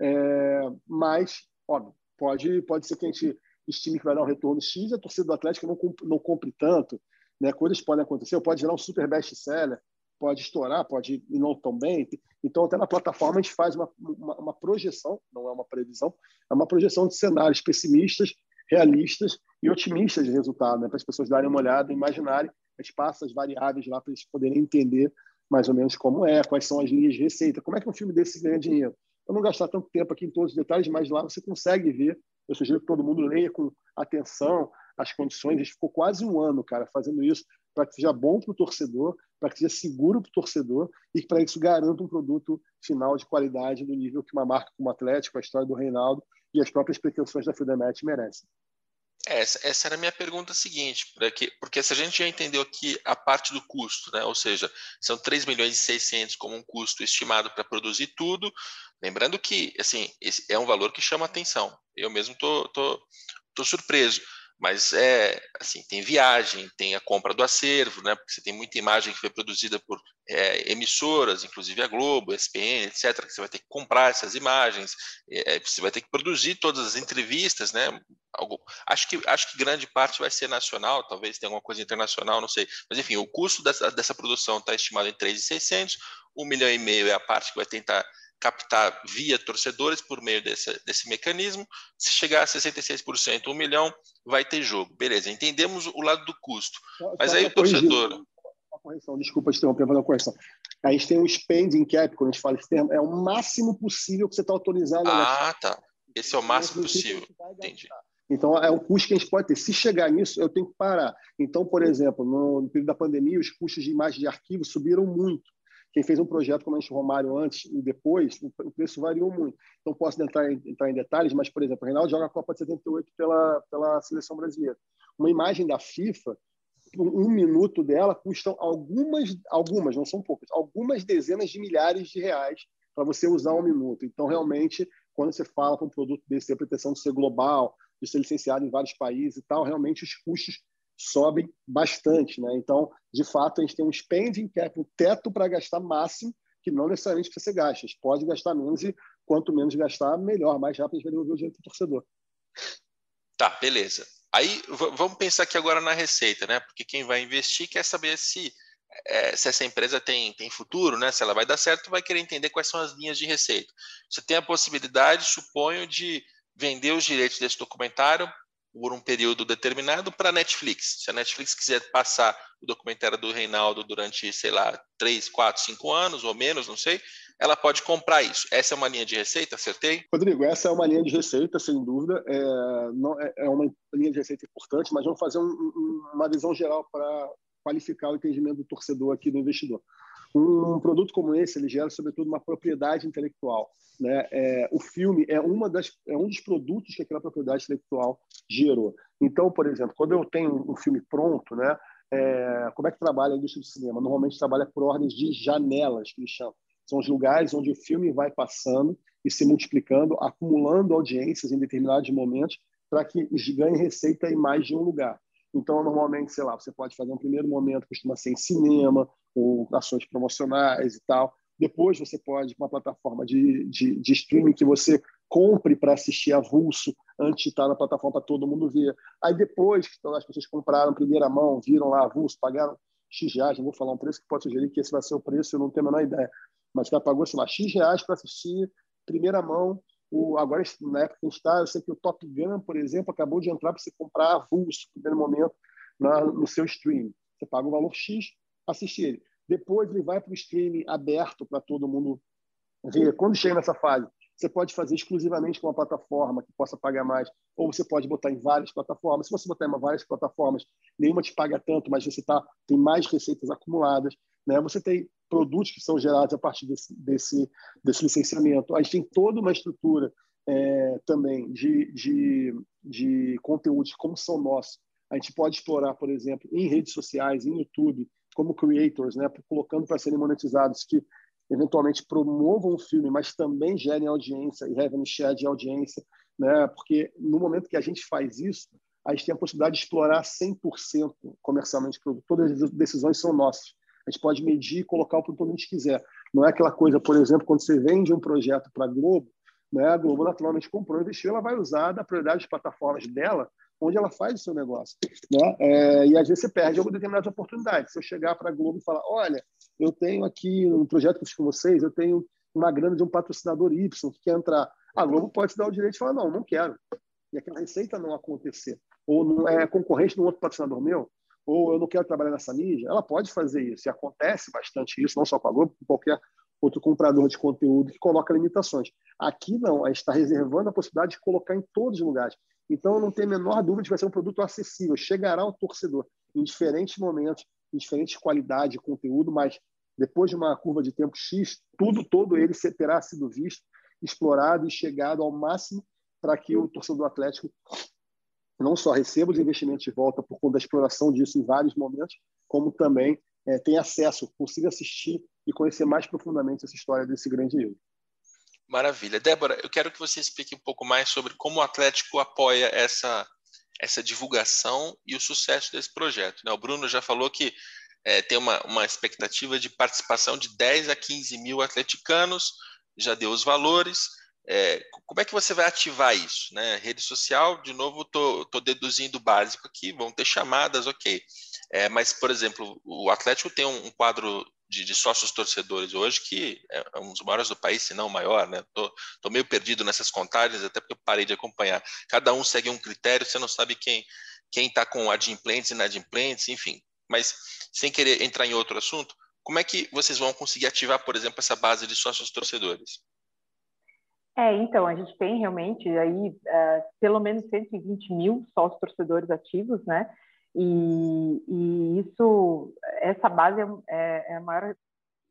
É, mas, óbvio, pode, pode ser que a gente estime que vai dar um retorno X, a torcida do Atlético não, não compre tanto, né? Coisas podem acontecer, pode virar um super best-seller, pode estourar, pode ir não tão bem. Então, até na plataforma, a gente faz uma, uma, uma, projeção, não é uma previsão, é uma projeção de cenários pessimistas, realistas e otimistas de resultado, né? para as pessoas darem uma olhada, imaginarem, a gente passa as variáveis lá para eles poderem entender mais ou menos como é, quais são as linhas de receita, como é que um filme desse ganha dinheiro. Eu não gastar tanto tempo aqui em todos os detalhes, mas lá você consegue ver. Eu sugiro que todo mundo leia com atenção as condições. A gente ficou quase um ano, cara, fazendo isso para que seja bom para o torcedor, para que seja seguro para o torcedor e para isso garanta um produto final de qualidade no nível que uma marca como o Atlético, a história do Reinaldo e as próprias pretensões da Fidemet merecem. Essa, essa era a minha pergunta seguinte, porque, porque se a gente já entendeu aqui a parte do custo, né, ou seja, são 3 milhões e 600 como um custo estimado para produzir tudo, lembrando que assim, é um valor que chama atenção. Eu mesmo tô, tô, tô surpreso. Mas é assim, tem viagem, tem a compra do acervo, né? Porque você tem muita imagem que foi produzida por é, emissoras, inclusive a Globo, a ESPN, etc. Que você vai ter que comprar essas imagens, é, você vai ter que produzir todas as entrevistas, né? Algo, acho que acho que grande parte vai ser nacional, talvez tenha alguma coisa internacional, não sei. Mas enfim, o custo dessa, dessa produção está estimado em 3.600, um milhão e meio é a parte que vai tentar captar via torcedores por meio desse, desse mecanismo. Se chegar a 66%, um milhão, vai ter jogo. Beleza, entendemos o lado do custo. Mas aí o torcedor. Correção, desculpa te interromper, fazer uma correção. A gente tem um spending cap, quando a gente fala esse termo, é o máximo possível que você está autorizado a Ah, tá. Esse é o máximo possível. Entendi. Então, é um custo que a gente pode ter. Se chegar nisso, eu tenho que parar. Então, por exemplo, no período da pandemia, os custos de imagem de arquivo subiram muito. Quem fez um projeto como a gente Romário antes e depois, o preço variou muito. Não posso entrar em, entrar em detalhes, mas, por exemplo, o Reinaldo joga a Copa de 78 pela, pela seleção brasileira. Uma imagem da FIFA, um minuto dela custa algumas, algumas, não são poucas, algumas dezenas de milhares de reais para você usar um minuto. Então, realmente, quando você fala com um produto desse, a pretensão de ser global, de ser licenciado em vários países e tal, realmente os custos sobem bastante. Né? Então, de fato, a gente tem um spending cap, um teto para gastar máximo, que não necessariamente precisa ser gasto. A gente pode gastar menos e quanto menos gastar, melhor, mais rápido a gente vai devolver o dinheiro para torcedor. Tá, beleza. Aí vamos pensar aqui agora na receita, né? Porque quem vai investir quer saber se, é, se essa empresa tem, tem futuro, né? Se ela vai dar certo, vai querer entender quais são as linhas de receita. Você tem a possibilidade, suponho, de vender os direitos desse documentário por um período determinado para a Netflix. Se a Netflix quiser passar o documentário do Reinaldo durante, sei lá, 3, 4, 5 anos ou menos, não sei, ela pode comprar isso. Essa é uma linha de receita, acertei? Rodrigo, essa é uma linha de receita, sem dúvida. É, não, é, é uma linha de receita importante, mas vamos fazer um, um, uma visão geral para qualificar o entendimento do torcedor aqui, do investidor. Um produto como esse ele gera sobretudo uma propriedade intelectual. Né? É, o filme é uma das é um dos produtos que aquela propriedade intelectual gerou. Então, por exemplo, quando eu tenho um filme pronto, né? É, como é que trabalha a indústria do cinema? Normalmente trabalha por ordens de janelas, que eles chamam. São os lugares onde o filme vai passando e se multiplicando, acumulando audiências em determinados momentos para que ganhe receita em mais de um lugar. Então, normalmente, sei lá, você pode fazer um primeiro momento, costuma ser em cinema, ou ações promocionais e tal. Depois você pode, uma plataforma de, de, de streaming que você compre para assistir avulso antes de estar na plataforma para todo mundo ver. Aí depois que as pessoas compraram primeira mão, viram lá avulso, pagaram X reais, não vou falar um preço que pode sugerir que esse vai ser o preço, eu não tenho a menor ideia. Mas já pagou, sei lá, X reais para assistir primeira mão. O, agora, na época que a gente está, eu sei que o Top Gun, por exemplo, acabou de entrar para você comprar avulso no primeiro momento na, no seu stream. Você paga o valor X, assiste ele. Depois ele vai para o streaming aberto para todo mundo ver. Quando chega nessa fase, você pode fazer exclusivamente com uma plataforma que possa pagar mais, ou você pode botar em várias plataformas. Se você botar em várias plataformas, nenhuma te paga tanto, mas você tá, tem mais receitas acumuladas. Né? Você tem produtos que são gerados a partir desse, desse, desse licenciamento. A gente tem toda uma estrutura é, também de, de, de conteúdos como são nossos. A gente pode explorar, por exemplo, em redes sociais, em YouTube, como creators, né, colocando para serem monetizados, que eventualmente promovam o filme, mas também gerem audiência e revenue share de audiência, né, porque no momento que a gente faz isso, a gente tem a possibilidade de explorar 100% comercialmente o produto. Todas as decisões são nossas. A gente pode medir e colocar o produto onde a gente quiser. Não é aquela coisa, por exemplo, quando você vende um projeto para a Globo, né, a Globo naturalmente comprou, investiu, ela vai usar da prioridade de plataformas dela onde ela faz o seu negócio. Né? É, e às vezes você perde algumas determinadas oportunidades. Se eu chegar para a Globo e falar, olha, eu tenho aqui um projeto que eu fiz com vocês, eu tenho uma grana de um patrocinador Y que quer entrar. A Globo pode te dar o direito de falar, não, não quero. E aquela receita não acontecer. Ou não é concorrente de um outro patrocinador meu, ou eu não quero trabalhar nessa mídia. Ela pode fazer isso. E acontece bastante isso, não só com a Globo, com qualquer outro comprador de conteúdo que coloca limitações. Aqui não, a gente está reservando a possibilidade de colocar em todos os lugares. Então, não tem a menor dúvida de que vai ser um produto acessível, chegará ao torcedor em diferentes momentos, em diferentes qualidades de conteúdo, mas depois de uma curva de tempo X, tudo, todo ele terá sido visto, explorado e chegado ao máximo para que o torcedor atlético não só receba os investimentos de volta por conta da exploração disso em vários momentos, como também é, tenha acesso, consiga assistir e conhecer mais profundamente essa história desse grande ídolo. Maravilha. Débora, eu quero que você explique um pouco mais sobre como o Atlético apoia essa, essa divulgação e o sucesso desse projeto. Né? O Bruno já falou que é, tem uma, uma expectativa de participação de 10 a 15 mil atleticanos, já deu os valores. É, como é que você vai ativar isso? Né? Rede social, de novo, estou deduzindo o básico aqui, vão ter chamadas, ok. É, mas, por exemplo, o Atlético tem um, um quadro de, de, sócios torcedores hoje, que é, é um dos maiores do país, se não o maior, né? Tô, meio perdido nessas contagens, até porque eu parei de acompanhar. Cada um segue um critério, você não sabe quem quem está com adimplentes e inadimplentes, enfim. Mas sem querer entrar em outro assunto, como é que vocês vão conseguir ativar, por exemplo, essa base de sócios torcedores? É, então, a gente tem realmente aí uh, pelo menos 120 mil sócios torcedores ativos, né? E, e isso, essa base é, é, é a maior,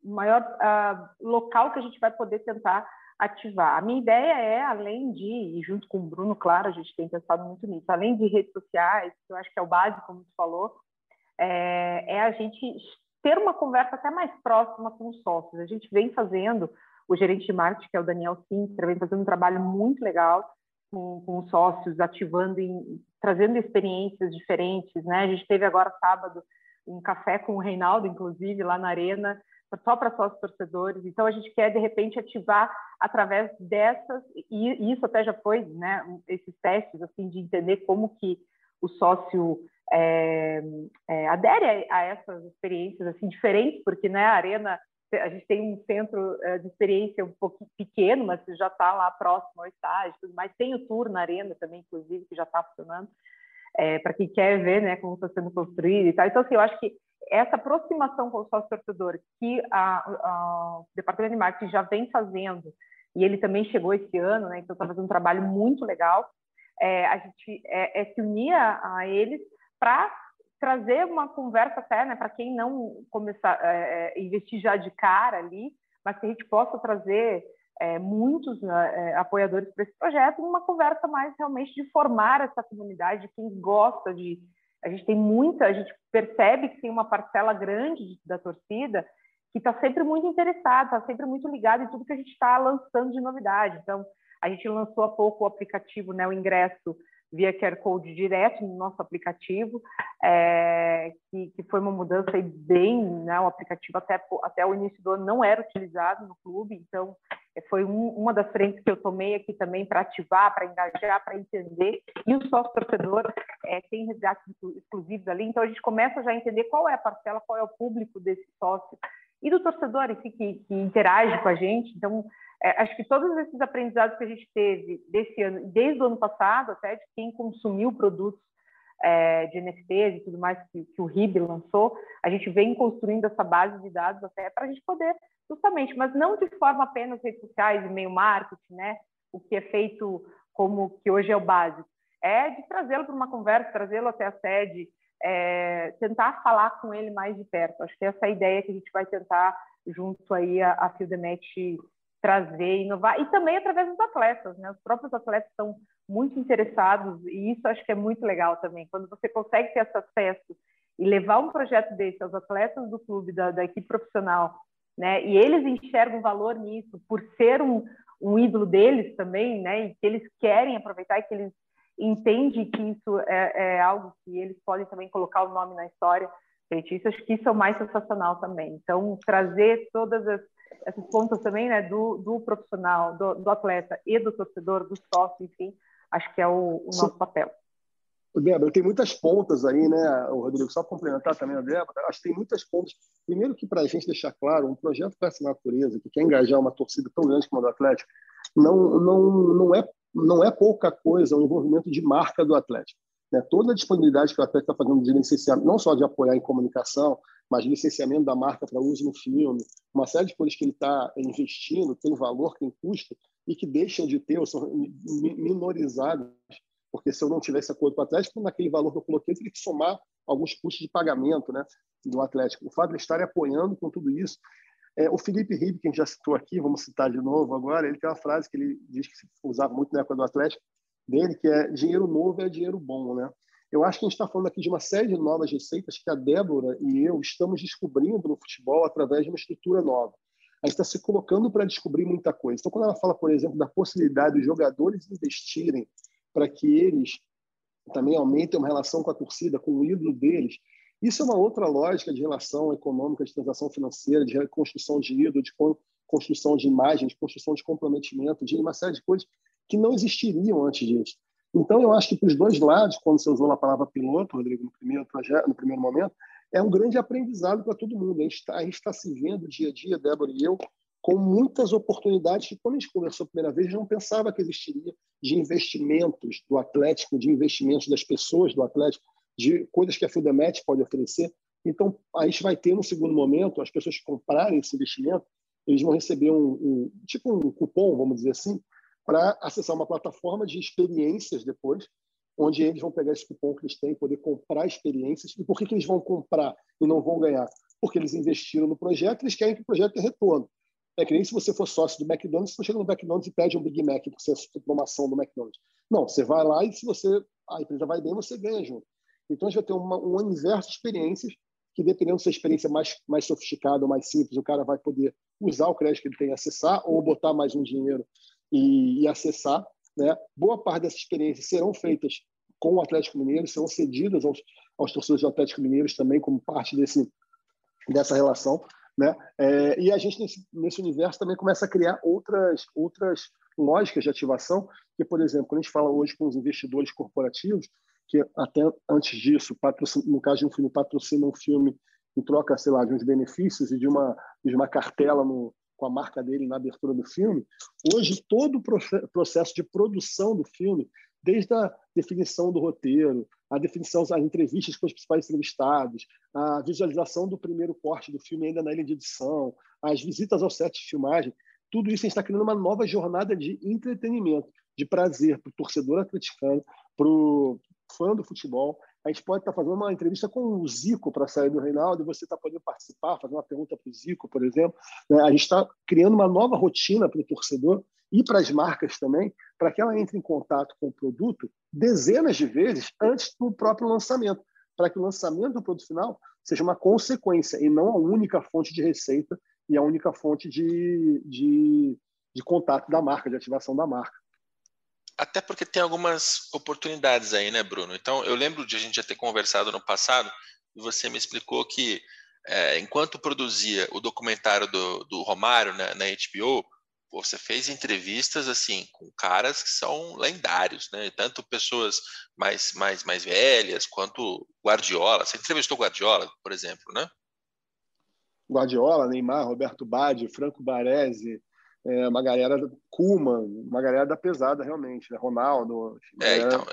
maior uh, local que a gente vai poder tentar ativar. A minha ideia é, além de, e junto com o Bruno, claro, a gente tem pensado muito nisso, além de redes sociais, que eu acho que é o básico, como tu falou, é, é a gente ter uma conversa até mais próxima com os sócios. A gente vem fazendo, o gerente de marketing, que é o Daniel Sintra, vem fazendo um trabalho muito legal com, com os sócios, ativando, em, trazendo experiências diferentes. Né? A gente teve agora sábado um café com o Reinaldo, inclusive, lá na Arena, só para sócios torcedores. Então, a gente quer, de repente, ativar através dessas, e isso até já foi, né, esses testes, assim, de entender como que o sócio é, é, adere a, a, essas experiências, assim, diferentes, porque, né, a Arena a gente tem um centro eh, de experiência um pouco pequeno, mas já está lá próximo ao estádio, tudo mais. Tem o tour na arena também, inclusive, que já está funcionando, é, para quem quer ver né, como está sendo construído e tal. Então, assim, eu acho que essa aproximação com o sócio torcedor que a, a, o Departamento de Marketing já vem fazendo, e ele também chegou esse ano, né, então está fazendo um trabalho muito legal, é, a gente é, é se unir a, a eles para trazer uma conversa até, né, para quem não começar é, investir já de cara ali, mas que a gente possa trazer é, muitos né, é, apoiadores para esse projeto, uma conversa mais realmente de formar essa comunidade, quem gosta de. A gente tem muita, a gente percebe que tem uma parcela grande da torcida que está sempre muito interessada, está sempre muito ligada em tudo que a gente está lançando de novidade. Então, a gente lançou há pouco o aplicativo, né, o ingresso via QR Code direto no nosso aplicativo, é, que, que, foi uma mudança bem, né, o aplicativo até, até o início do ano não era utilizado no clube, então é, foi um, uma das frentes que eu tomei aqui também para ativar, para engajar, para entender, e o sócio torcedor é, tem resgates exclusivos ali, então a gente começa já a entender qual é a parcela, qual é o público desse sócio, e do torcedor enfim, que, que interage com a gente, então é, acho que todos esses aprendizados que a gente teve desse ano, desde o ano passado, até de quem consumiu produtos é, de NFTs e tudo mais que, que o RIB lançou, a gente vem construindo essa base de dados até para a gente poder, justamente, mas não de forma apenas redes sociais e meio marketing, né? O que é feito como que hoje é o básico, é de trazê-lo para uma conversa, trazê-lo até a sede, é, tentar falar com ele mais de perto. Acho que essa é a ideia que a gente vai tentar junto aí a, a trazer, inovar, e também através dos atletas, né? Os próprios atletas estão muito interessados, e isso acho que é muito legal também, quando você consegue ter esse acesso e levar um projeto desse aos atletas do clube, da, da equipe profissional, né? E eles enxergam valor nisso, por ser um, um ídolo deles também, né? E que eles querem aproveitar e que eles entendem que isso é, é algo que eles podem também colocar o nome na história. Isso acho que isso é o mais sensacional também. Então, trazer todas as essas pontas também, né, do, do profissional, do, do, atleta e do torcedor, do sócio, enfim, acho que é o, o nosso papel. Débora, tem muitas pontas aí, né, o Rodrigo, só complementar também a Débora, acho que tem muitas pontas. Primeiro que para a gente deixar claro, um projeto com essa natureza, que quer engajar uma torcida tão grande como a do Atlético, não, não, não, é, não é pouca coisa o envolvimento de marca do Atlético. Né? Toda a disponibilidade que o Atlético está fazendo de licenciamento, não só de apoiar em comunicação, mas licenciamento da marca para uso no filme, uma série de coisas que ele está investindo, tem valor, tem custo, e que deixam de ter ou são minorizadas, porque se eu não tivesse acordo com o Atlético, naquele valor que eu coloquei, eu teria que somar alguns custos de pagamento né, do Atlético. O fato de estar apoiando com tudo isso. É, o Felipe Ribe, que a gente já citou aqui, vamos citar de novo agora, ele tem uma frase que ele diz que usava muito na época do Atlético, dele, que é dinheiro novo é dinheiro bom, né? Eu acho que a gente está falando aqui de uma série de novas receitas que a Débora e eu estamos descobrindo no futebol através de uma estrutura nova. A gente está se colocando para descobrir muita coisa. Então, quando ela fala, por exemplo, da possibilidade dos jogadores investirem para que eles também aumentem uma relação com a torcida, com o ídolo deles, isso é uma outra lógica de relação econômica, de transação financeira, de construção de ídolo, de construção de imagem, de construção de comprometimento, de uma série de coisas que não existiriam antes disso. Então, eu acho que para os dois lados, quando você usou a palavra piloto, Rodrigo, no primeiro, projeto, no primeiro momento, é um grande aprendizado para todo mundo. A gente, está, está se vendo dia a dia, Débora e eu, com muitas oportunidades que, quando a gente conversou a primeira vez, não pensava que existiria de investimentos do Atlético, de investimentos das pessoas do Atlético, de coisas que a Fidelmet pode oferecer. Então, a gente vai ter, no segundo momento, as pessoas que comprarem esse investimento, eles vão receber um, um tipo um cupom, vamos dizer assim, para acessar uma plataforma de experiências depois, onde eles vão pegar esse cupom que eles têm, poder comprar experiências. E por que, que eles vão comprar e não vão ganhar? Porque eles investiram no projeto eles querem que o projeto tenha retorno. É que nem se você for sócio do McDonald's, você chega no McDonald's e pede um Big Mac por ser a promoção do McDonald's. Não, você vai lá e se você a empresa vai bem, você ganha junto. Então, a gente vai ter uma, um universo de experiências que, dependendo se a experiência mais, mais sofisticada ou mais simples, o cara vai poder usar o crédito que ele tem e acessar ou botar mais um dinheiro e, e acessar. Né? Boa parte dessas experiências serão feitas com o Atlético Mineiro, serão cedidas aos, aos torcedores do Atlético Mineiro também como parte desse, dessa relação. Né? É, e a gente, nesse, nesse universo, também começa a criar outras, outras lógicas de ativação, que, por exemplo, quando a gente fala hoje com os investidores corporativos, que até antes disso, no caso de um filme, patrocina um filme em troca, sei lá, de uns benefícios e de uma, de uma cartela no, com a marca dele na abertura do filme. Hoje, todo o processo de produção do filme, desde a definição do roteiro, a definição, as entrevistas com os principais entrevistados, a visualização do primeiro corte do filme ainda na ilha de edição, as visitas ao set de filmagem, tudo isso a gente está criando uma nova jornada de entretenimento, de prazer para o torcedor atleticano, para o fã do futebol. A gente pode estar tá fazendo uma entrevista com o Zico para sair do Reinaldo e você está podendo participar, fazer uma pergunta para o Zico, por exemplo. Né? A gente está criando uma nova rotina para o torcedor e para as marcas também, para que ela entre em contato com o produto dezenas de vezes antes do próprio lançamento, para que o lançamento do produto final seja uma consequência e não a única fonte de receita e a única fonte de, de, de contato da marca, de ativação da marca. Até porque tem algumas oportunidades aí, né, Bruno? Então, eu lembro de a gente já ter conversado no passado e você me explicou que é, enquanto produzia o documentário do, do Romário né, na HBO, você fez entrevistas assim com caras que são lendários, né? Tanto pessoas mais mais mais velhas quanto Guardiola. Você entrevistou Guardiola, por exemplo, né? Guardiola, Neymar, Roberto Badi, Franco Baresi, é, uma galera Kuma, uma galera da pesada realmente, né? Ronaldo. É, então,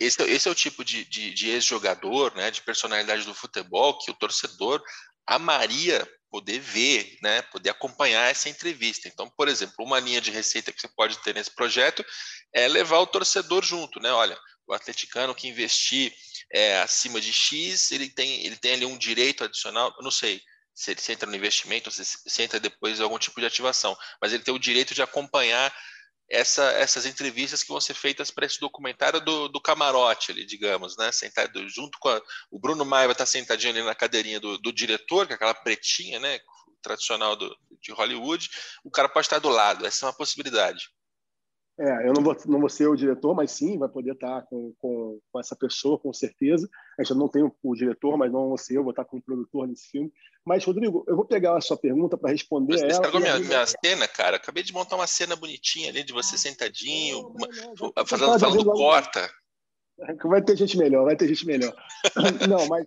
esse, esse, é o tipo de, de, de ex-jogador, né, de personalidade do futebol que o torcedor amaria poder ver, né, poder acompanhar essa entrevista. Então, por exemplo, uma linha de receita que você pode ter nesse projeto é levar o torcedor junto, né? Olha, o atleticano que investir é, acima de X, ele tem, ele tem ali um direito adicional, não sei, se ele entra no investimento, se, se entra depois algum tipo de ativação, mas ele tem o direito de acompanhar essa, essas entrevistas que vão ser feitas para esse documentário do, do camarote, ali, digamos, né? Sentado junto com a, o Bruno Maia vai estar sentadinho ali na cadeirinha do, do diretor, que é aquela pretinha, né? Tradicional do, de Hollywood. O cara pode estar do lado. Essa é uma possibilidade. É, eu não vou, não vou ser o diretor, mas sim, vai poder estar com, com, com essa pessoa, com certeza. A gente não tem o, o, diretor, mas não ser eu, vou estar com o produtor nesse filme. Mas, Rodrigo, eu vou pegar a sua pergunta para responder você ela. Você estragou minha, minha cena, cara. Acabei de montar uma cena bonitinha ali de você sentadinho, não, não, não, falando, falando corta. *laughs* Vai ter gente melhor, vai ter gente melhor. *laughs* não, mas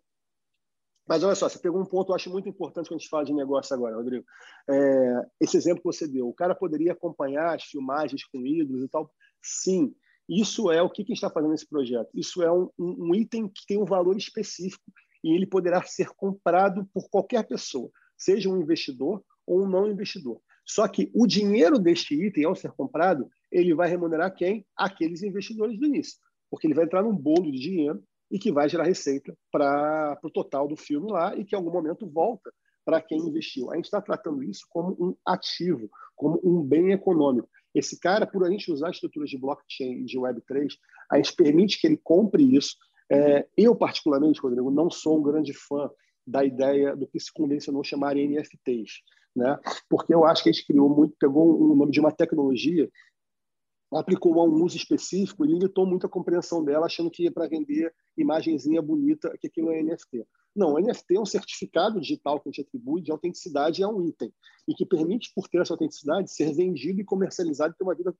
mas olha só, você pegou um ponto que eu acho muito importante quando a gente fala de negócio agora, Rodrigo. É, esse exemplo que você deu, o cara poderia acompanhar as filmagens com ídolos e tal. Sim, isso é o que, que está fazendo nesse projeto. Isso é um, um, item que tem um valor específico e ele poderá ser comprado por qualquer pessoa, seja um investidor ou um não investidor. Só que o dinheiro deste item, ao ser comprado, ele vai remunerar quem? Aqueles investidores do início, porque ele vai entrar num bolo de dinheiro e que vai gerar receita para o total do filme lá e que em algum momento volta para quem investiu. A gente está tratando isso como um ativo, como um bem econômico. Esse cara, por a gente usar estruturas de blockchain e de Web3, a gente permite que ele compre isso. É, eu, particularmente, Rodrigo, não sou um grande fã da ideia do que se convencionou chamar NFTs, né? porque eu acho que a gente criou muito, pegou o nome de uma tecnologia aplicou a um uso específico e limitou muito a compreensão dela, achando que ia para vender imagenzinha bonita, que aquilo é NFT. Não, o NFT é um certificado digital que a gente atribui de autenticidade a um item e que permite, por ter essa autenticidade, ser vendido e comercializado e ter uma vida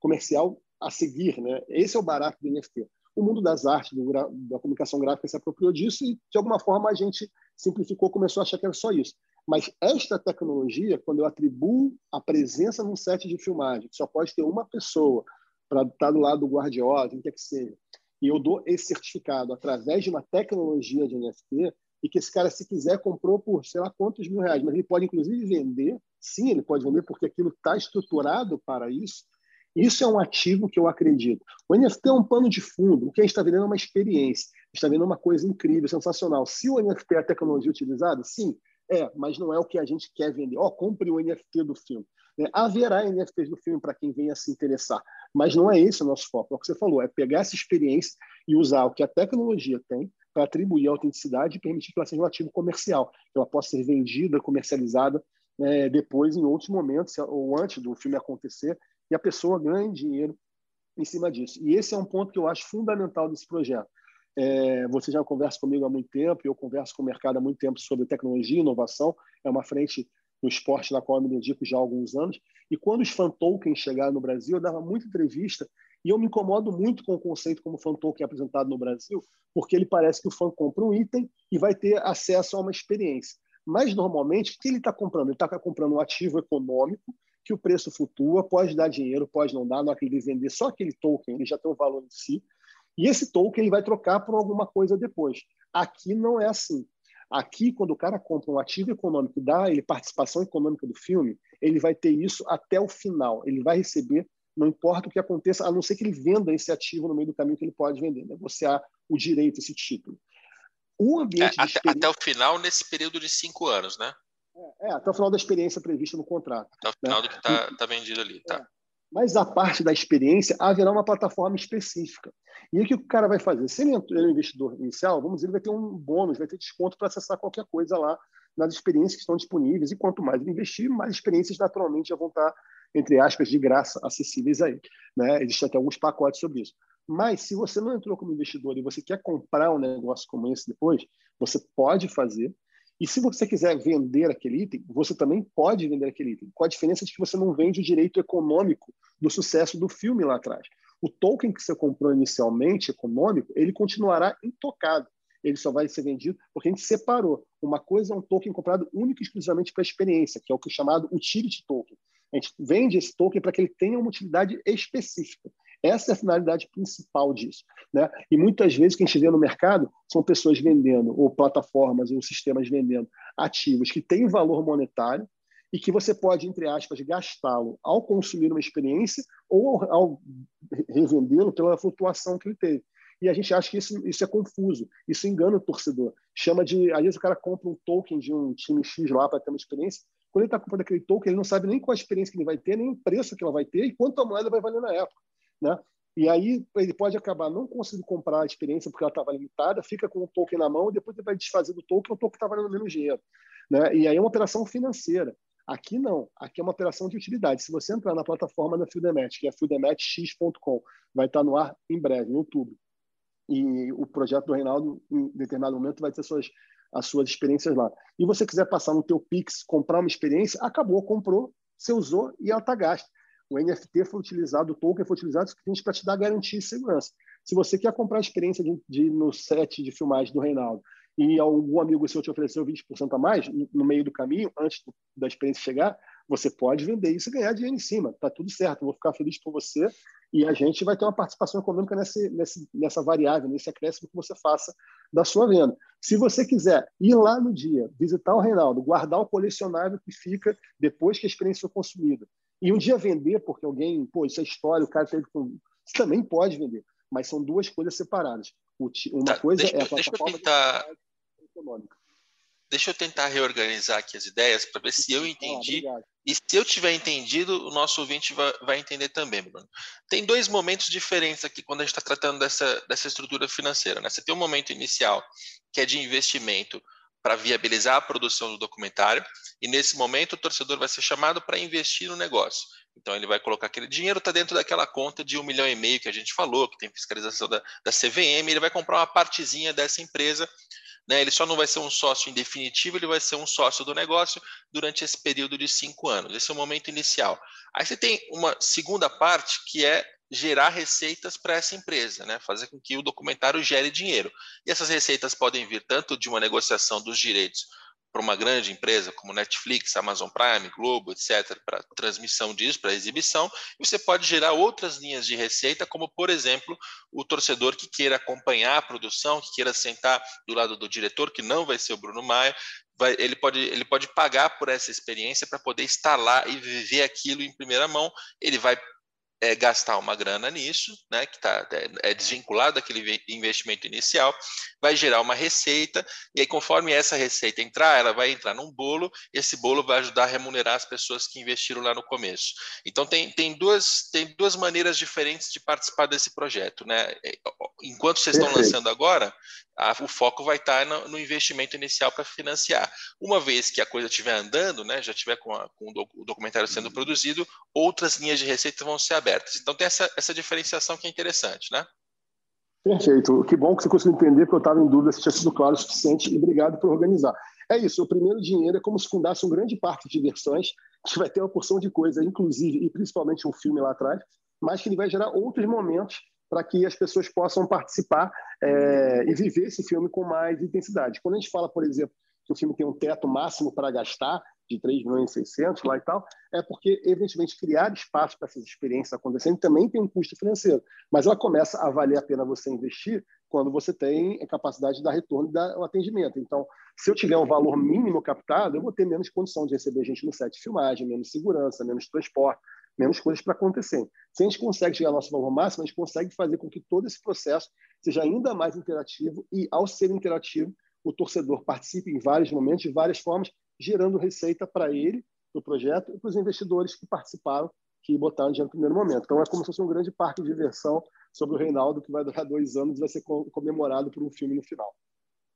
comercial a seguir. Né? Esse é o barato do NFT. O mundo das artes, do, da comunicação gráfica se apropriou disso e, de alguma forma, a gente simplificou, começou a achar que era só isso. Mas esta tecnologia, quando eu atribuo a presença num set de filmagem, que só pode ter uma pessoa para estar do lado do guardiola, quem quer que seja, e eu dou esse certificado através de uma tecnologia de NFT, e que esse cara, se quiser, comprou por sei lá quantos mil reais, mas ele pode, inclusive, vender. Sim, ele pode vender porque aquilo está estruturado para isso. Isso é um ativo que eu acredito. O NFT é um pano de fundo. O que a gente está vendo é uma experiência. A gente está vendo uma coisa incrível, sensacional. Se o NFT é a tecnologia utilizada, sim, é, mas não é o que a gente quer vender. Ó, oh, compre o NFT do filme. É, haverá NFTs do filme para quem venha se interessar, mas não é esse o nosso foco. É o que você falou, é pegar essa experiência e usar o que a tecnologia tem para atribuir autenticidade e permitir que ela seja um ativo comercial, que ela possa ser vendida, comercializada é, depois, em outros momentos, ou antes do filme acontecer, e a pessoa ganhe dinheiro em cima disso. E esse é um ponto que eu acho fundamental desse projeto. É, você já conversa comigo há muito tempo, eu converso com o mercado há muito tempo sobre tecnologia e inovação. É uma frente no esporte na qual eu me dedico já há alguns anos. E quando os fan tokens chegaram no Brasil, eu dava muita entrevista e eu me incomodo muito com o conceito como fan token é apresentado no Brasil, porque ele parece que o fã compra um item e vai ter acesso a uma experiência. Mas, normalmente, o que ele está comprando? Ele está comprando um ativo econômico que o preço flutua, pode dar dinheiro, pode não dar, não que ele vender só aquele token, ele já tem um valor em si, e esse token ele vai trocar por alguma coisa depois. Aqui não é assim. Aqui, quando o cara compra um ativo econômico e dá ele participação econômica do filme, ele vai ter isso até o final. Ele vai receber, não importa o que aconteça, a não ser que ele venda esse ativo no meio do caminho que ele pode vender, negociar o direito, esse título. O ambiente é, até, experiência... até, o final, nesse período de cinco anos, né? É, é, até o final da experiência prevista no contrato. Até o final né? do que está tá vendido ali, tá? É. Mas a parte da experiência haverá uma plataforma específica. E o que o cara vai fazer? Se ele é um investidor inicial, vamos dizer, ele vai ter um bônus, vai ter desconto para acessar qualquer coisa lá nas experiências que estão disponíveis. E quanto mais ele investir, mais experiências naturalmente já vão estar, entre aspas, de graça, acessíveis a ele. Né? Existem até alguns pacotes sobre isso. Mas se você não entrou como investidor e você quer comprar um negócio como esse depois, você pode fazer. E se você quiser vender aquele item, você também pode vender aquele item, com a diferença de que você não vende o direito econômico do sucesso do filme lá atrás. O token que você comprou inicialmente, econômico, ele continuará intocado. Ele só vai ser vendido porque a gente separou. Uma coisa é um token comprado único e exclusivamente para a experiência, que é o que é chamado utility token. A gente vende esse token para que ele tenha uma utilidade específica. Essa é a finalidade principal disso. Né? E muitas vezes o que a gente vê no mercado são pessoas vendendo, ou plataformas, ou sistemas vendendo ativos que têm valor monetário e que você pode, entre aspas, gastá-lo ao consumir uma experiência ou ao revendê-lo pela flutuação que ele teve. E a gente acha que isso, isso é confuso, isso engana o torcedor. Chama de. Às vezes o cara compra um token de um time X lá para ter uma experiência. Quando ele está comprando aquele token, ele não sabe nem qual a experiência que ele vai ter, nem o preço que ela vai ter e quanto a moeda vai valer na época. Né? E aí ele pode acabar não conseguindo comprar a experiência porque ela estava limitada, fica com o token na mão e depois ele vai desfazer do token, o token está valendo menos dinheiro. Né? E aí é uma operação financeira. Aqui não, aqui é uma operação de utilidade. Se você entrar na plataforma da Fildemet, que é fildemetx.com, vai estar no ar em breve, em outubro. E o projeto do Reinaldo, em determinado momento, vai ter suas, as suas experiências lá. E você quiser passar no teu Pix, comprar uma experiência, acabou, comprou, você usou e ela está gasta o NFT foi utilizado, o token foi utilizado suficiente para te dar garantia e segurança. Se você quer comprar a experiência de, de, no set de filmagem do Reinaldo e algum amigo seu te ofereceu 20% a mais no meio do caminho, antes da experiência chegar, você pode vender isso e ganhar dinheiro em cima. Tá tudo certo, vou ficar feliz por você e a gente vai ter uma participação econômica nessa variável, nesse acréscimo que você faça da sua venda. Se você quiser ir lá no dia, visitar o Reinaldo, guardar o colecionável que fica depois que a experiência foi consumida, e um dia vender, porque alguém, pô, isso é história, o cara teve com. Você também pode vender, mas são duas coisas separadas. Uma tá, coisa deixa, é a plataforma deixa eu tentar, econômica. Deixa eu tentar reorganizar aqui as ideias para ver se eu entendi. Ah, e se eu tiver entendido, o nosso ouvinte vai, vai, entender também, Bruno. Tem dois momentos diferentes aqui quando a gente está tratando dessa, dessa estrutura financeira. Né? Você tem um momento inicial, que é de investimento para viabilizar a produção do documentário, e nesse momento o torcedor vai ser chamado para investir no negócio. Então ele vai colocar aquele dinheiro, está dentro daquela conta de um milhão e meio que a gente falou, que tem fiscalização da, da CVM, ele vai comprar uma partezinha dessa empresa, né? ele só não vai ser um sócio em definitivo, ele vai ser um sócio do negócio durante esse período de cinco anos. Esse é o momento inicial. Aí você tem uma segunda parte que é gerar receitas para essa empresa, né? fazer com que o documentário gere dinheiro. E essas receitas podem vir tanto de uma negociação dos direitos para uma grande empresa como Netflix, Amazon Prime, Globo, etc., para transmissão disso, para exibição, e você pode gerar outras linhas de receita, como, por exemplo, o torcedor que queira acompanhar a produção, que queira sentar do lado do diretor, que não vai ser o Bruno Maia, vai, ele, pode, ele pode pagar por essa experiência para poder estar lá e viver aquilo em primeira mão. Ele vai é, gastar uma grana nisso, né, que tá, é, é desvinculado daquele investimento inicial, vai gerar uma receita, e aí conforme essa receita entrar, ela vai entrar num bolo, e esse bolo vai ajudar a remunerar as pessoas que investiram lá no começo. Então tem, tem, duas, tem duas maneiras diferentes de participar desse projeto. Né? É, enquanto vocês estão lançando agora, a, o foco vai estar no, no investimento inicial para financiar. Uma vez que a coisa estiver andando, né, já estiver com, a, com o documentário sendo uhum. produzido, outras linhas de receita vão ser abertas. Então tem essa, essa diferenciação que é interessante, né? Perfeito. Que bom que você conseguiu entender, porque eu estava em dúvida se tinha sido claro o suficiente, e obrigado por organizar. É isso, o primeiro dinheiro é como se fundasse um grande parque de diversões, *laughs* que vai ter uma porção de coisa, inclusive e principalmente um filme lá atrás, mas que ele vai gerar outros momentos para que as pessoas possam participar é, e viver esse filme com mais intensidade. Quando a gente fala, por exemplo, que o filme tem um teto máximo para gastar, de 3 milhões e 600 lá e tal, é porque, evidentemente, criar espaço para essas experiências acontecendo também tem um custo financeiro, mas ela começa a valer a pena você investir quando você tem a capacidade de dar retorno e dar o atendimento. Então, se eu tiver um valor mínimo captado, eu vou ter menos condição de receber gente no set de filmagem, menos segurança, menos transporte, menos coisas para acontecerem. Se a gente consegue chegar ao nosso valor máximo, a gente consegue fazer com que todo esse processo seja ainda mais interativo e, ao ser interativo, o torcedor participe em vários momentos, de várias formas, gerando receita para ele, para o projeto, e para os investidores que participaram, que botaram dinheiro no primeiro momento. Então, é como se fosse um grande parque de diversão sobre o Reinaldo, que vai durar dois anos e vai ser comemorado por um filme no final.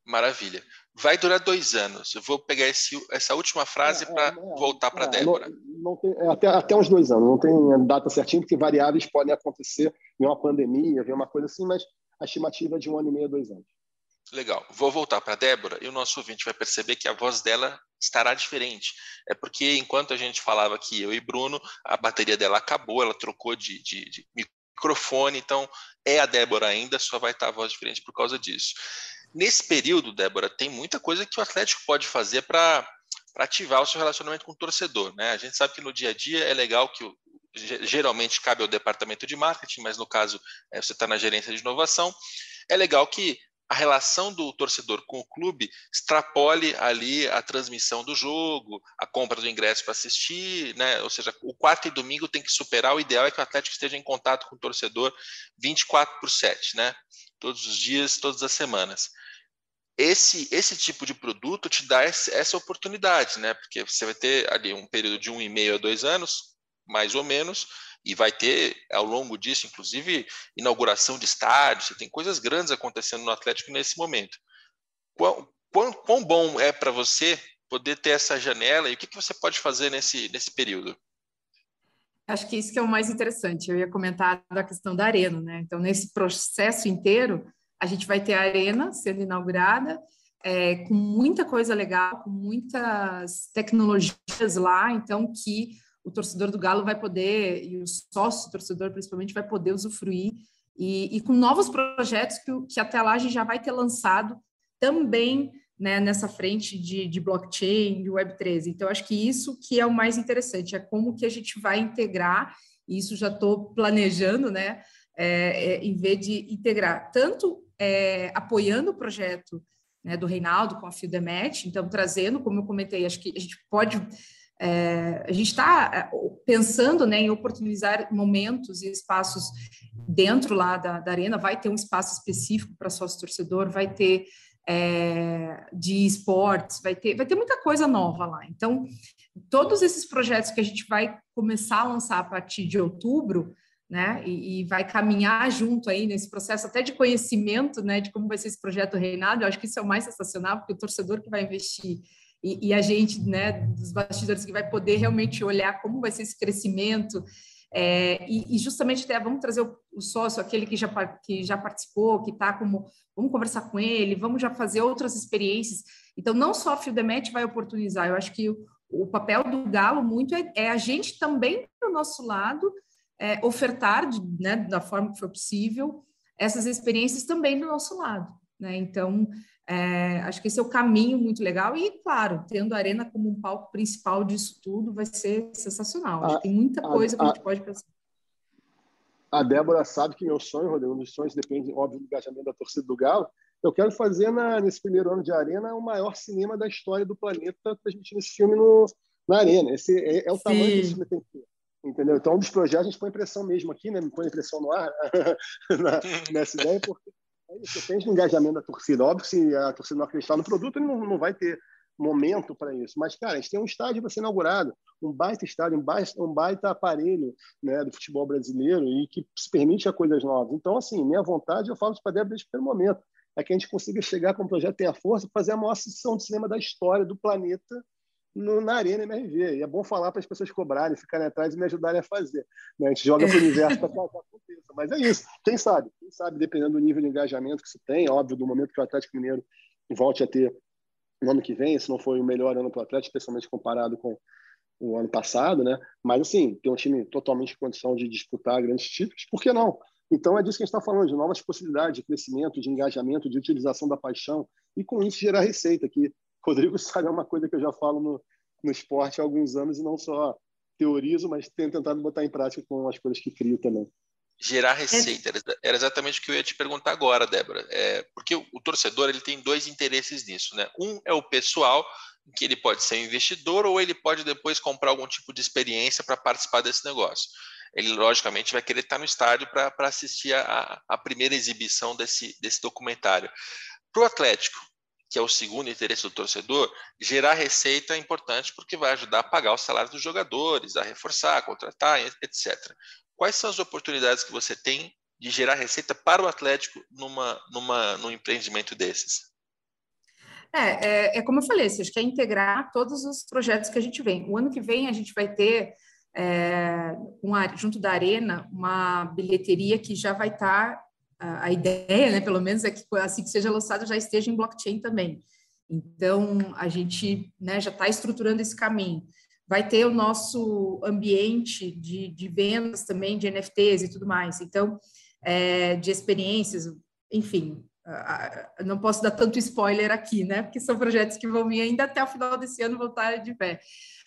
Maravilha. Vai durar dois anos. Eu vou pegar esse, essa última frase é, para é, voltar para a é, Débora. Não, não tem, é, até, até uns dois anos. Não tem data certinha, porque variáveis podem acontecer em uma pandemia, ver uma coisa assim, mas a estimativa é de um ano e meio dois anos. Legal. Vou voltar para a Débora e o nosso ouvinte vai perceber que a voz dela estará diferente. É porque enquanto a gente falava aqui, eu e Bruno, a bateria dela acabou, ela trocou de, de, de microfone, então é a Débora ainda, só vai estar a voz diferente por causa disso. Nesse período, Débora, tem muita coisa que o Atlético pode fazer para ativar o seu relacionamento com o torcedor. Né? A gente sabe que no dia a dia é legal que geralmente cabe ao departamento de marketing, mas no caso é, você está na gerência de inovação. É legal que a relação do torcedor com o clube extrapole ali a transmissão do jogo, a compra do ingresso para assistir, né? Ou seja, o quarto e domingo tem que superar. O ideal é que o Atlético esteja em contato com o torcedor 24 por 7, né? Todos os dias, todas as semanas esse, esse tipo de produto te dá essa oportunidade, né? Porque você vai ter ali um período de um e meio a dois anos, mais ou menos, e vai ter ao longo disso, inclusive, inauguração de estádios, você tem coisas grandes acontecendo no Atlético nesse momento. Quão, quão, quão bom é para você poder ter essa janela e o que, que você pode fazer nesse, nesse período? Acho que isso que é o mais interessante. Eu ia comentar da questão da arena, né? Então, nesse processo inteiro, a gente vai ter a arena sendo inaugurada, é, com muita coisa legal, com muitas tecnologias lá, então que o torcedor do Galo vai poder, e o sócio torcedor principalmente, vai poder usufruir, e, e com novos projetos que, que até lá a gente já vai ter lançado também né, nessa frente de, de blockchain, de Web3. Então, acho que isso que é o mais interessante, é como que a gente vai integrar, e isso já estou planejando, né, é, é, em vez de integrar tanto é, apoiando o projeto né, do Reinaldo com a Fieldemet, então trazendo, como eu comentei, acho que a gente pode, é, a gente está é, pensando né, em oportunizar momentos e espaços dentro lá da, da arena, vai ter um espaço específico para sócio torcedor, vai ter é, de esportes, vai ter, vai ter muita coisa nova lá. Então, todos esses projetos que a gente vai começar a lançar a partir de outubro, né? E, e, vai caminhar junto aí nesse processo até de conhecimento, né? De como vai ser esse projeto Reinado. Eu acho que isso é o mais sensacional, porque o torcedor que vai investir e, e a gente, né? Dos bastidores que vai poder realmente olhar como vai ser esse crescimento. É, e, e, justamente até vamos trazer o, o, sócio, aquele que já, que já participou, que está como, vamos conversar com ele, vamos já fazer outras experiências. Então, não só a Fieldemet vai oportunizar, eu acho que o, o papel do Galo muito é, é a gente também, do nosso lado, é, ofertar, de, né, da forma que for possível, essas experiências também do nosso lado. Né? Então, é, acho que esse é o caminho muito legal. E, claro, tendo a Arena como um palco principal disso tudo, vai ser sensacional. Acho que tem muita coisa a, que a gente pode pensar. A Débora sabe que meu sonho, Rodrigo, um dos sonhos depende, óbvio, do engajamento da torcida do Galo. Eu quero fazer na, nesse primeiro ano de Arena o maior cinema da história do planeta, transmitindo esse filme no, na Arena. Esse é, é o Sim. tamanho que esse filme tem que ter. Entendeu? Então, um dos projetos, a gente põe pressão mesmo aqui, né? põe pressão no ar *laughs* na, nessa ideia, porque depende do engajamento da torcida. Óbvio se a torcida não acreditar no produto, ele não, não vai ter momento para isso. Mas, cara, a gente tem um estádio para ser inaugurado, um baita estádio, um baita, um baita aparelho né, do futebol brasileiro e que permite a coisas novas. Então, assim, minha vontade, eu falo isso para Débora desde o primeiro momento, é que a gente consiga chegar com o projeto Tem a Força fazer a maior sessão de cinema da história do planeta no, na Arena MRV. E é bom falar para as pessoas cobrarem, ficarem atrás e me ajudarem a fazer. Né? A gente joga para o universo para que aconteça. Mas é isso. Quem sabe? Quem sabe, dependendo do nível de engajamento que se tem, óbvio, do momento que o Atlético Mineiro volte a ter no ano que vem, se não foi o melhor ano para o Atlético, especialmente comparado com o ano passado, né? Mas, assim, ter um time totalmente em condição de disputar grandes títulos, por que não? Então, é disso que a gente está falando, de novas possibilidades de crescimento, de engajamento, de utilização da paixão, e com isso gerar receita, que Rodrigo *laughs* sabe, é uma coisa que eu já falo no, no esporte há alguns anos e não só teorizo, mas tenho tentado botar em prática com as coisas que crio também. Gerar receita, era exatamente o que eu ia te perguntar agora, Débora. É, porque o, torcedor ele tem dois interesses nisso. Né? Um é o pessoal, que ele pode ser investidor ou ele pode depois comprar algum tipo de experiência para participar desse negócio. Ele, logicamente, vai querer estar no estádio para assistir a, a, primeira exibição desse, desse documentário. Para o Atlético, que é o segundo interesse do torcedor, gerar receita é importante porque vai ajudar a pagar o salário dos jogadores, a reforçar, a contratar, etc. Quais são as oportunidades que você tem de gerar receita para o Atlético numa, numa, num empreendimento desses? É, é, é, como eu falei, gente quer integrar todos os projetos que a gente vem. O ano que vem a gente vai ter, é, uma, junto da Arena, uma bilheteria que já vai estar, tá, a, a, ideia, né, pelo menos, é que assim que seja lançado já esteja em blockchain também. Então, a gente né, já está estruturando esse caminho. Vai ter o nosso ambiente de, de vendas também, de NFTs e tudo mais. Então, é, de experiências, enfim, não posso dar tanto spoiler aqui, né? Porque são projetos que vão vir ainda até o final desse ano voltar de pé.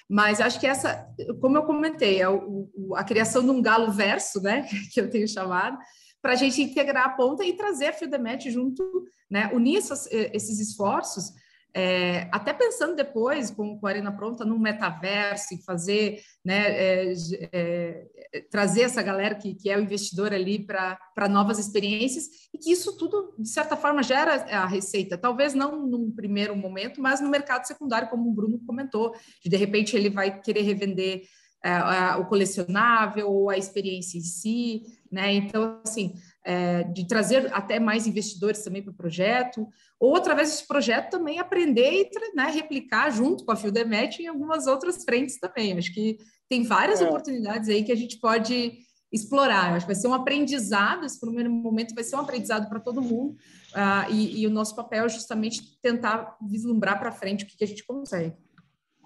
Mas acho que essa, como eu comentei, é o, o, a criação de um galo verso, né? *laughs* Que eu tenho chamado, para a gente integrar a ponta e trazer a Fieldemet junto, né? Unir essas, esses esforços é, até pensando depois, com, com a Arena Pronta, no metaverso, e fazer, né, é, é, trazer essa galera que, que é o investidor ali para novas experiências, e que isso tudo, de certa forma, gera a receita. Talvez não num primeiro momento, mas no mercado secundário, como o Bruno comentou, de repente ele vai querer revender é, o colecionável ou a experiência em si, né? Então, assim, é, de trazer até mais investidores também para o projeto, ou através desse projeto também aprender e né, replicar junto com a Fieldemet em algumas outras frentes também. Acho que tem várias é. oportunidades aí que a gente pode explorar. Acho que vai ser um aprendizado, esse primeiro momento vai ser um aprendizado para todo mundo, uh, e, e, o nosso papel é justamente tentar vislumbrar para frente o que, que a gente consegue.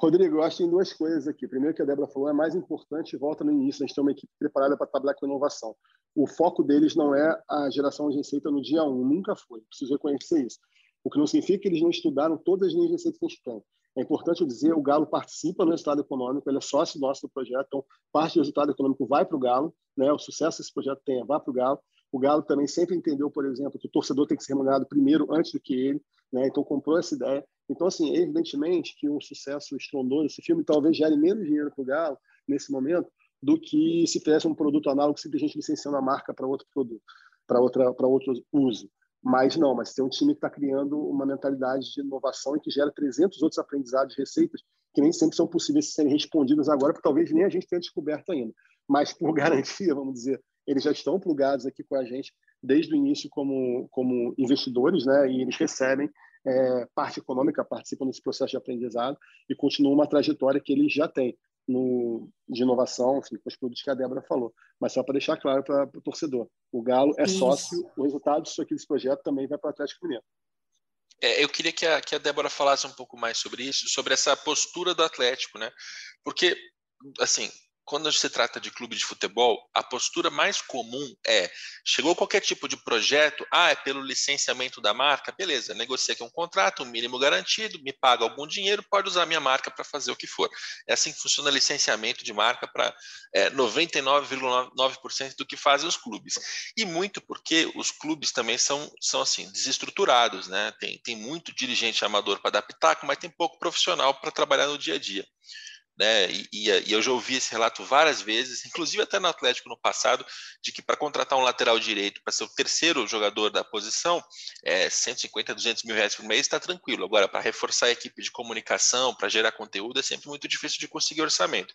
Rodrigo, eu acho que tem duas coisas aqui. Primeiro, que a Débora falou, é mais importante, volta no início, a gente tem uma equipe preparada para trabalhar com inovação. O foco deles não é a geração de receita no dia um, nunca foi. Preciso reconhecer isso. O que não significa que eles não estudaram todas as linhas de receita que a gente tem. É importante dizer, o Galo participa no resultado econômico, ele é sócio nosso do projeto, então parte do resultado econômico vai para o Galo, né? o sucesso que esse projeto tem vai para o Galo. O Galo também sempre entendeu, por exemplo, que o torcedor tem que ser remunerado primeiro antes do que ele, né? então comprou essa ideia. Então, assim, evidentemente que um sucesso estrondoso, esse filme talvez gere menos dinheiro para o Galo nesse momento do que se tivesse um produto análogo simplesmente licenciando a marca para outro produto, para outra para outro uso. Mas não, mas tem um time que está criando uma mentalidade de inovação e que gera 300 outros aprendizados, receitas que nem sempre são possíveis serem respondidas agora, porque talvez nem a gente tenha descoberto ainda. Mas por *laughs* garantia, vamos dizer, eles já estão plugados aqui com a gente desde o início como como investidores, né? E eles recebem é, parte econômica, participam desse processo de aprendizado e continuam uma trajetória que eles já têm no, de inovação, enfim, com os produtos que a Débora falou. Mas só para deixar claro para o torcedor, o Galo é Isso. sócio, o resultado disso aqui, desse projeto também vai para o Atlético Mineiro. É, eu queria que a, que a Débora falasse um pouco mais sobre isso, sobre essa postura do Atlético, né? Porque, assim, quando se trata de clube de futebol, a postura mais comum é: chegou qualquer tipo de projeto, ah, é pelo licenciamento da marca, beleza, negocia aqui um contrato, um mínimo garantido, me paga algum dinheiro, pode usar minha marca para fazer o que for. É assim que funciona licenciamento de marca para é, 99,9% do que fazem os clubes. E muito porque os clubes também são, são assim, desestruturados, né? Tem, tem muito dirigente amador para pitaco, mas tem pouco profissional para trabalhar no dia a dia né? E, e, eu já ouvi esse relato várias vezes, inclusive até no Atlético no passado, de que para contratar um lateral direito para ser o terceiro jogador da posição, é 150, 200 mil reais por mês está tranquilo. Agora, para reforçar a equipe de comunicação, para gerar conteúdo, é sempre muito difícil de conseguir orçamento.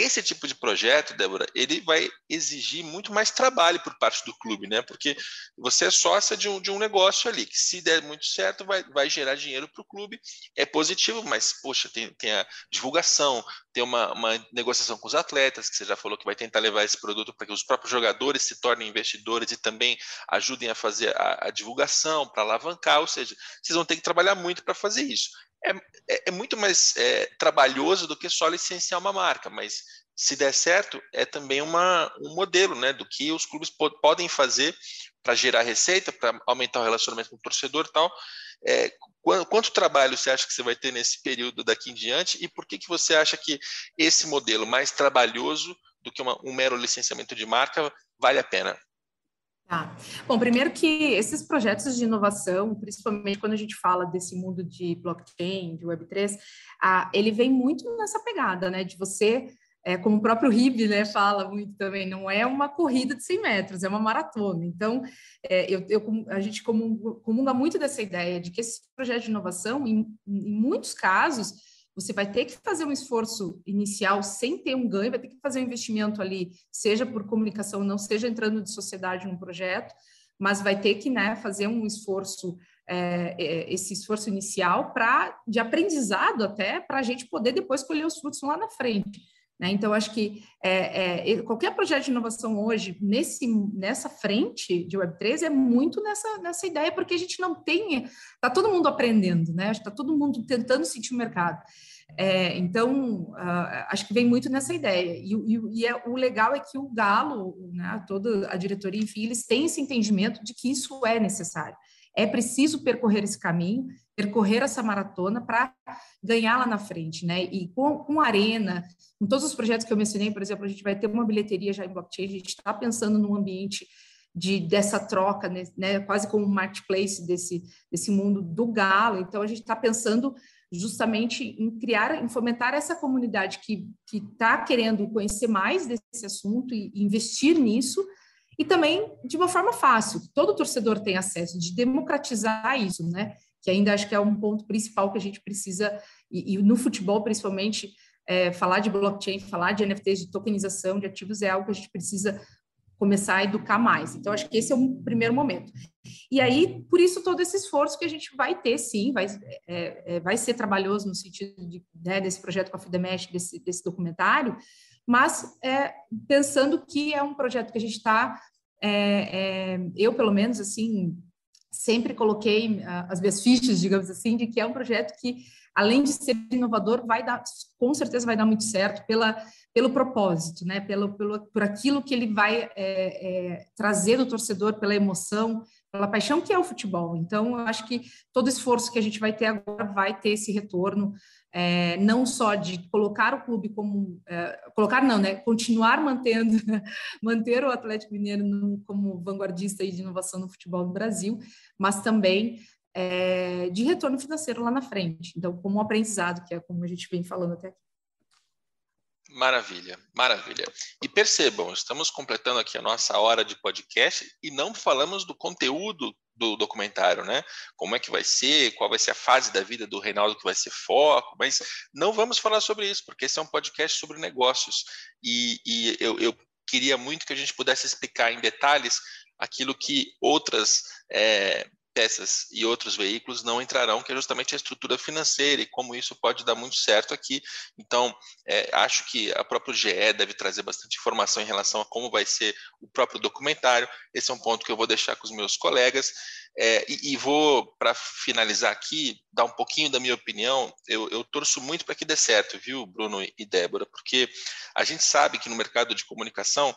Esse tipo de projeto, Débora, ele vai exigir muito mais trabalho por parte do clube, né? Porque você é sócia de um, de um negócio ali, que se der muito certo, vai, vai gerar dinheiro para o clube. É positivo, mas, poxa, tem, tem a divulgação, tem uma, uma negociação com os atletas, que você já falou que vai tentar levar esse produto para que os próprios jogadores se tornem investidores e também ajudem a fazer a, a divulgação, para alavancar, ou seja, vocês vão ter que trabalhar muito para fazer isso é, é, é muito mais é, trabalhoso do que só licenciar uma marca, mas se der certo, é também uma, um modelo né, do que os clubes po podem fazer para gerar receita, para aumentar o relacionamento com o torcedor e tal. É, quanto, quanto, trabalho você acha que você vai ter nesse período daqui em diante e por que, que você acha que esse modelo mais trabalhoso do que uma, um mero licenciamento de marca vale a pena? Tá. Bom, primeiro que esses projetos de inovação, principalmente quando a gente fala desse mundo de blockchain, de Web3, ah, ele vem muito nessa pegada, né, de você, é, como o próprio RIB né, fala muito também, não é uma corrida de 100 metros, é uma maratona. Então, é, eu, eu, a gente comunga muito dessa ideia de que esses projetos de inovação, em, em muitos casos, você vai ter que fazer um esforço inicial sem ter um ganho, vai ter que fazer um investimento ali, seja por comunicação, não seja entrando de sociedade num projeto, mas vai ter que né, fazer um esforço, é, é esse esforço inicial para de aprendizado até para a gente poder depois colher os frutos lá na frente. Né? Então, acho que é, é, qualquer projeto de inovação hoje, nesse, nessa frente de Web3, é muito nessa, nessa ideia, porque a gente não tem. Está todo mundo aprendendo, né? Está todo mundo tentando sentir o mercado. É, então, uh, acho que vem muito nessa ideia. E, e, e é, o legal é que o Galo, né, toda a diretoria, enfim, eles têm esse entendimento de que isso é necessário. É preciso percorrer esse caminho, percorrer essa maratona para ganhar lá na frente, né? E com, com a Arena, com todos os projetos que eu mencionei, por exemplo, a gente vai ter uma bilheteria já em blockchain, a gente está pensando num ambiente de, dessa troca, né, né, quase como um marketplace desse, desse mundo do galo. Então, a gente está pensando justamente em criar, em fomentar essa comunidade que está querendo conhecer mais desse assunto e, e investir nisso, e também de uma forma fácil, todo torcedor tem acesso, de democratizar isso, né? Que ainda acho que é um ponto principal que a gente precisa, e, e no futebol principalmente, é, falar de blockchain, falar de NFTs, de tokenização de ativos é algo que a gente precisa começar a educar mais. Então, acho que esse é um primeiro momento. E aí, por isso, todo esse esforço que a gente vai ter, sim, vai, é, é, vai ser trabalhoso no sentido de, né, desse projeto com a Fidemesh, desse, desse documentário, mas é, pensando que é um projeto que a gente está é, é, eu, pelo menos, assim, sempre coloquei uh, as minhas fichas, digamos assim, de que é um projeto que, além de ser inovador, vai dar, com certeza vai dar muito certo pela, pelo propósito, né? Pelo, pelo, por aquilo que ele vai é, é, trazer do torcedor, pela emoção, pela paixão que é o futebol. Então, eu acho que todo esforço que a gente vai ter agora vai ter esse retorno é, não só de colocar o clube como é, colocar não, né, continuar mantendo *laughs* manter o Atlético Mineiro no, como vanguardista de inovação no futebol no Brasil, mas também é, de retorno financeiro lá na frente. Então, como um aprendizado, que é como a gente vem falando até aqui. Maravilha, maravilha. E percebam, estamos completando aqui a nossa hora de podcast e não falamos do conteúdo do documentário, né? Como é que vai ser, qual vai ser a fase da vida do Reinaldo que vai ser foco, mas não vamos falar sobre isso, porque esse é um podcast sobre negócios. E, e eu, eu queria muito que a gente pudesse explicar em detalhes aquilo que outras é, peças e outros veículos não entrarão, que é justamente a estrutura financeira e como isso pode dar muito certo aqui. Então, é, acho que a própria GE deve trazer bastante informação em relação a como vai ser o próprio documentário. Esse é um ponto que eu vou deixar com os meus colegas. É, e, e, vou, para finalizar aqui, dar um pouquinho da minha opinião. Eu, eu torço muito para que dê certo, viu, Bruno e Débora? Porque a gente sabe que no mercado de comunicação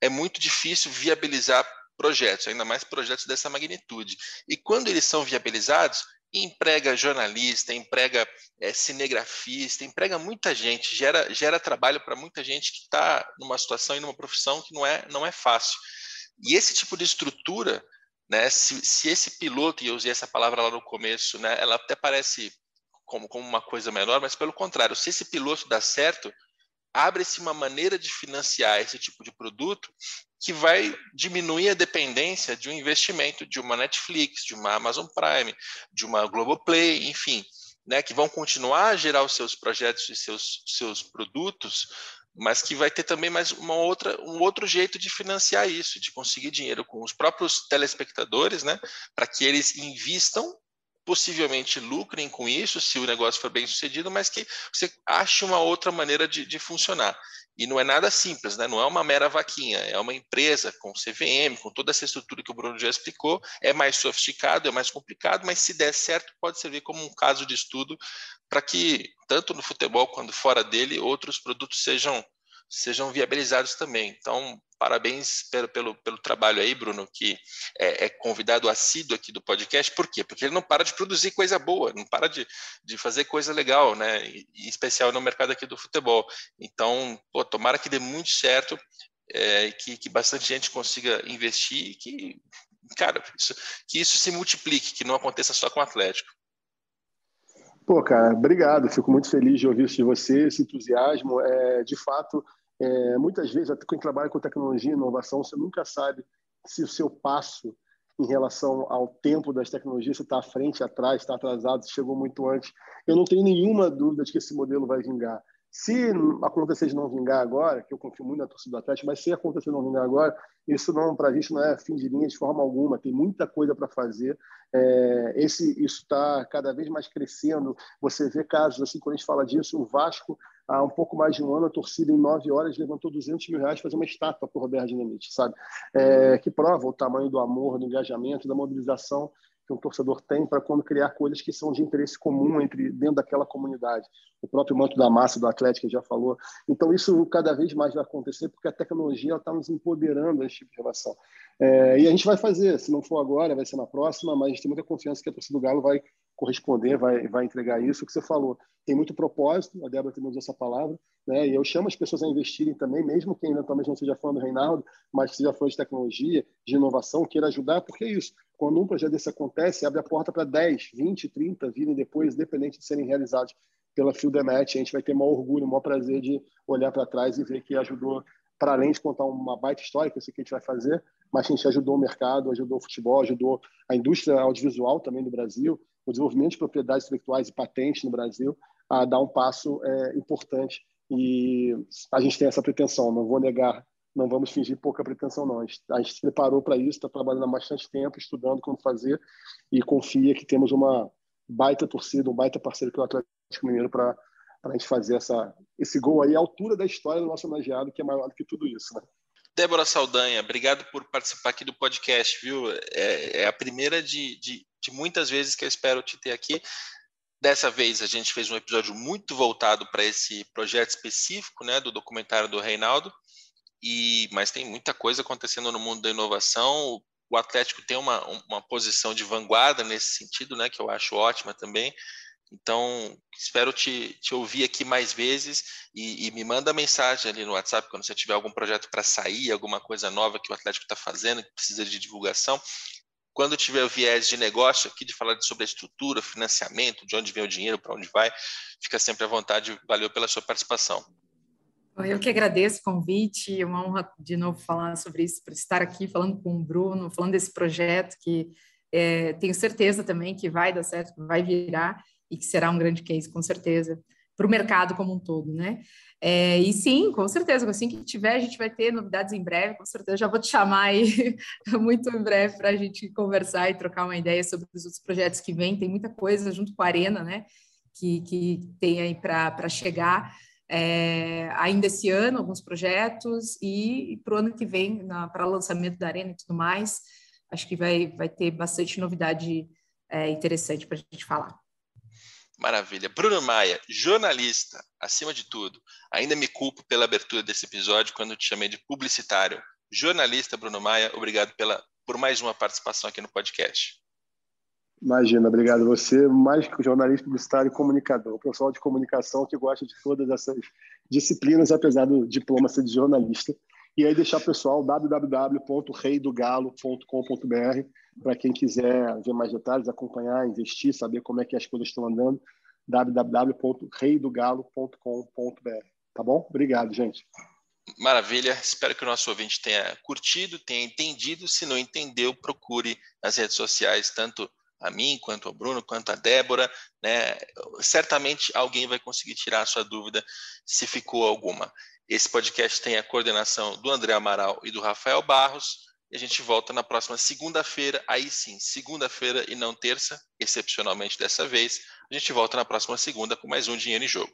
é muito difícil viabilizar projetos, ainda mais projetos dessa magnitude. E quando eles são viabilizados, emprega jornalista, emprega é, cinegrafista, emprega muita gente, gera, gera trabalho para muita gente que está numa situação e numa profissão que não é, não é fácil. E esse tipo de estrutura, né, se, se esse piloto, e eu usei essa palavra lá no começo, né, ela até parece como, como uma coisa menor, mas pelo contrário, se esse piloto dá certo, abre-se uma maneira de financiar esse tipo de produto que vai diminuir a dependência de um investimento de uma Netflix, de uma Amazon Prime, de uma Globoplay, enfim, né, que vão continuar a gerar os seus projetos e seus, seus produtos, mas que vai ter também mais uma outra, um outro jeito de financiar isso, de conseguir dinheiro com os próprios telespectadores, né, para que eles invistam possivelmente lucrem com isso, se o negócio for bem sucedido, mas que você ache uma outra maneira de, de funcionar. E não é nada simples, né? não é uma mera vaquinha, é uma empresa com CVM, com toda essa estrutura que o Bruno já explicou, é mais sofisticado, é mais complicado, mas se der certo, pode servir como um caso de estudo para que, tanto no futebol quanto fora dele, outros produtos sejam sejam viabilizados também. Então, parabéns pelo, pelo, pelo trabalho aí, Bruno, que é, é, convidado assíduo aqui do podcast. Por quê? Porque ele não para de produzir coisa boa, não para de, de fazer coisa legal, né? Em especial no mercado aqui do futebol. Então, pô, tomara que dê muito certo. é, que, que bastante gente consiga investir e que, cara, isso, que isso se multiplique, que não aconteça só com o Atlético. Pô, cara, obrigado. Fico muito feliz de ouvir isso de você, esse entusiasmo. É, de fato, é, muitas vezes, quando trabalha com tecnologia e inovação, você nunca sabe se o seu passo em relação ao tempo das tecnologias, está à frente, atrás, está atrasado, chegou muito antes. Eu não tenho nenhuma dúvida de que esse modelo vai vingar. Se acontecer de não vingar agora, que eu confio muito na torcida do Atlético, mas se acontecer de não vingar agora, isso não para a gente não é fim de linha de forma alguma. Tem muita coisa para fazer. É, esse isso está cada vez mais crescendo. Você vê casos assim quando a gente fala disso, o Vasco há um pouco mais de um ano a torcida em nove horas levantou 200 mil reais para fazer uma estátua para o Roberto Dinamite, sabe? É, que prova o tamanho do amor, do engajamento, da mobilização que um torcedor tem para quando criar coisas que são de interesse comum entre dentro daquela comunidade. O próprio manto da massa do Atlético já falou. Então isso cada vez mais vai acontecer porque a tecnologia está nos empoderando a esse tipo de relação. É, e a gente vai fazer, se não for agora, vai ser na próxima, mas a gente tem muita confiança que a torcida do Galo vai corresponder, vai, vai entregar isso. O que você falou tem muito propósito, a Débora também usou essa palavra, né? e eu chamo as pessoas a investirem também, mesmo quem eventualmente não seja fã do Reinaldo, mas que seja fã de tecnologia, de inovação, queira ajudar, porque é isso. Quando um projeto desse acontece, abre a porta para 10, 20, 30 virem depois, independente de serem realizados pela Fieldemet, a gente vai ter maior orgulho, maior prazer de olhar para trás e ver que ajudou, para além de contar uma baita história, que eu sei que a gente vai fazer, mas a gente ajudou o mercado, ajudou o futebol, ajudou a indústria audiovisual também no Brasil, o desenvolvimento de propriedades intelectuais e patentes no Brasil a dar um passo é, importante. E a gente tem essa pretensão, não vou negar, não vamos fingir pouca pretensão, não. A gente, a gente se preparou para isso, está trabalhando há bastante tempo, estudando como fazer e confia que temos uma baita torcida, um baita parceiro que é o Atlético Mineiro para a gente fazer essa, esse gol aí à altura da história do nosso homenageado, que é maior do que tudo isso. Né? Débora Saldanha, obrigado por participar aqui do podcast, viu? É, é a primeira de, de, de, muitas vezes que eu espero te ter aqui. Dessa vez a gente fez um episódio muito voltado para esse projeto específico, né, do documentário do Reinaldo. E mas tem muita coisa acontecendo no mundo da inovação. O Atlético tem uma, uma posição de vanguarda nesse sentido, né, que eu acho ótima também. Então, espero te, te ouvir aqui mais vezes e, e, me manda mensagem ali no WhatsApp quando você tiver algum projeto para sair, alguma coisa nova que o Atlético está fazendo, que precisa de divulgação. Quando tiver o viés de negócio aqui, de falar sobre a estrutura, financiamento, de onde vem o dinheiro, para onde vai, fica sempre à vontade. Valeu pela sua participação. Eu que agradeço o convite, é uma honra de novo falar sobre isso, por estar aqui falando com o Bruno, falando desse projeto que é, tenho certeza também que vai dar certo, vai virar e que será um grande case, com certeza, para o mercado como um todo, né? É, e sim, com certeza, assim que tiver, a gente vai ter novidades em breve, com certeza. Já vou te chamar aí *laughs* muito em breve para a gente conversar e trocar uma ideia sobre os outros projetos que vêm. Tem muita coisa junto com a Arena, né? Que, que tem aí para chegar. É, ainda esse ano, alguns projetos, e, e para o ano que vem, para lançamento da Arena e tudo mais, acho que vai, vai ter bastante novidade é, interessante para a gente falar. Maravilha. Bruno Maia, jornalista, acima de tudo. Ainda me culpo pela abertura desse episódio quando te chamei de publicitário. Jornalista Bruno Maia, obrigado pela, por mais uma participação aqui no podcast. Imagina, obrigado. Você, mais que jornalista publicitário e comunicador, profissional de comunicação que gosta de todas essas disciplinas, apesar do diploma ser de jornalista. E aí deixar o pessoal www.reidogalo.com.br para quem quiser ver mais detalhes, acompanhar, investir, saber como é que as coisas estão andando, www.reidogalo.com.br. Tá bom? Obrigado, gente. Maravilha. Espero que o nosso ouvinte tenha curtido, tenha entendido. Se não entendeu, procure nas redes sociais, tanto a mim, quanto ao Bruno, quanto a Débora. Né? Certamente alguém vai conseguir tirar a sua dúvida, se ficou alguma. Esse podcast tem a coordenação do André Amaral e do Rafael Barros. E a gente volta na próxima segunda-feira, aí sim, segunda-feira e não terça, excepcionalmente dessa vez. A gente volta na próxima segunda com mais um Dinheiro em Jogo.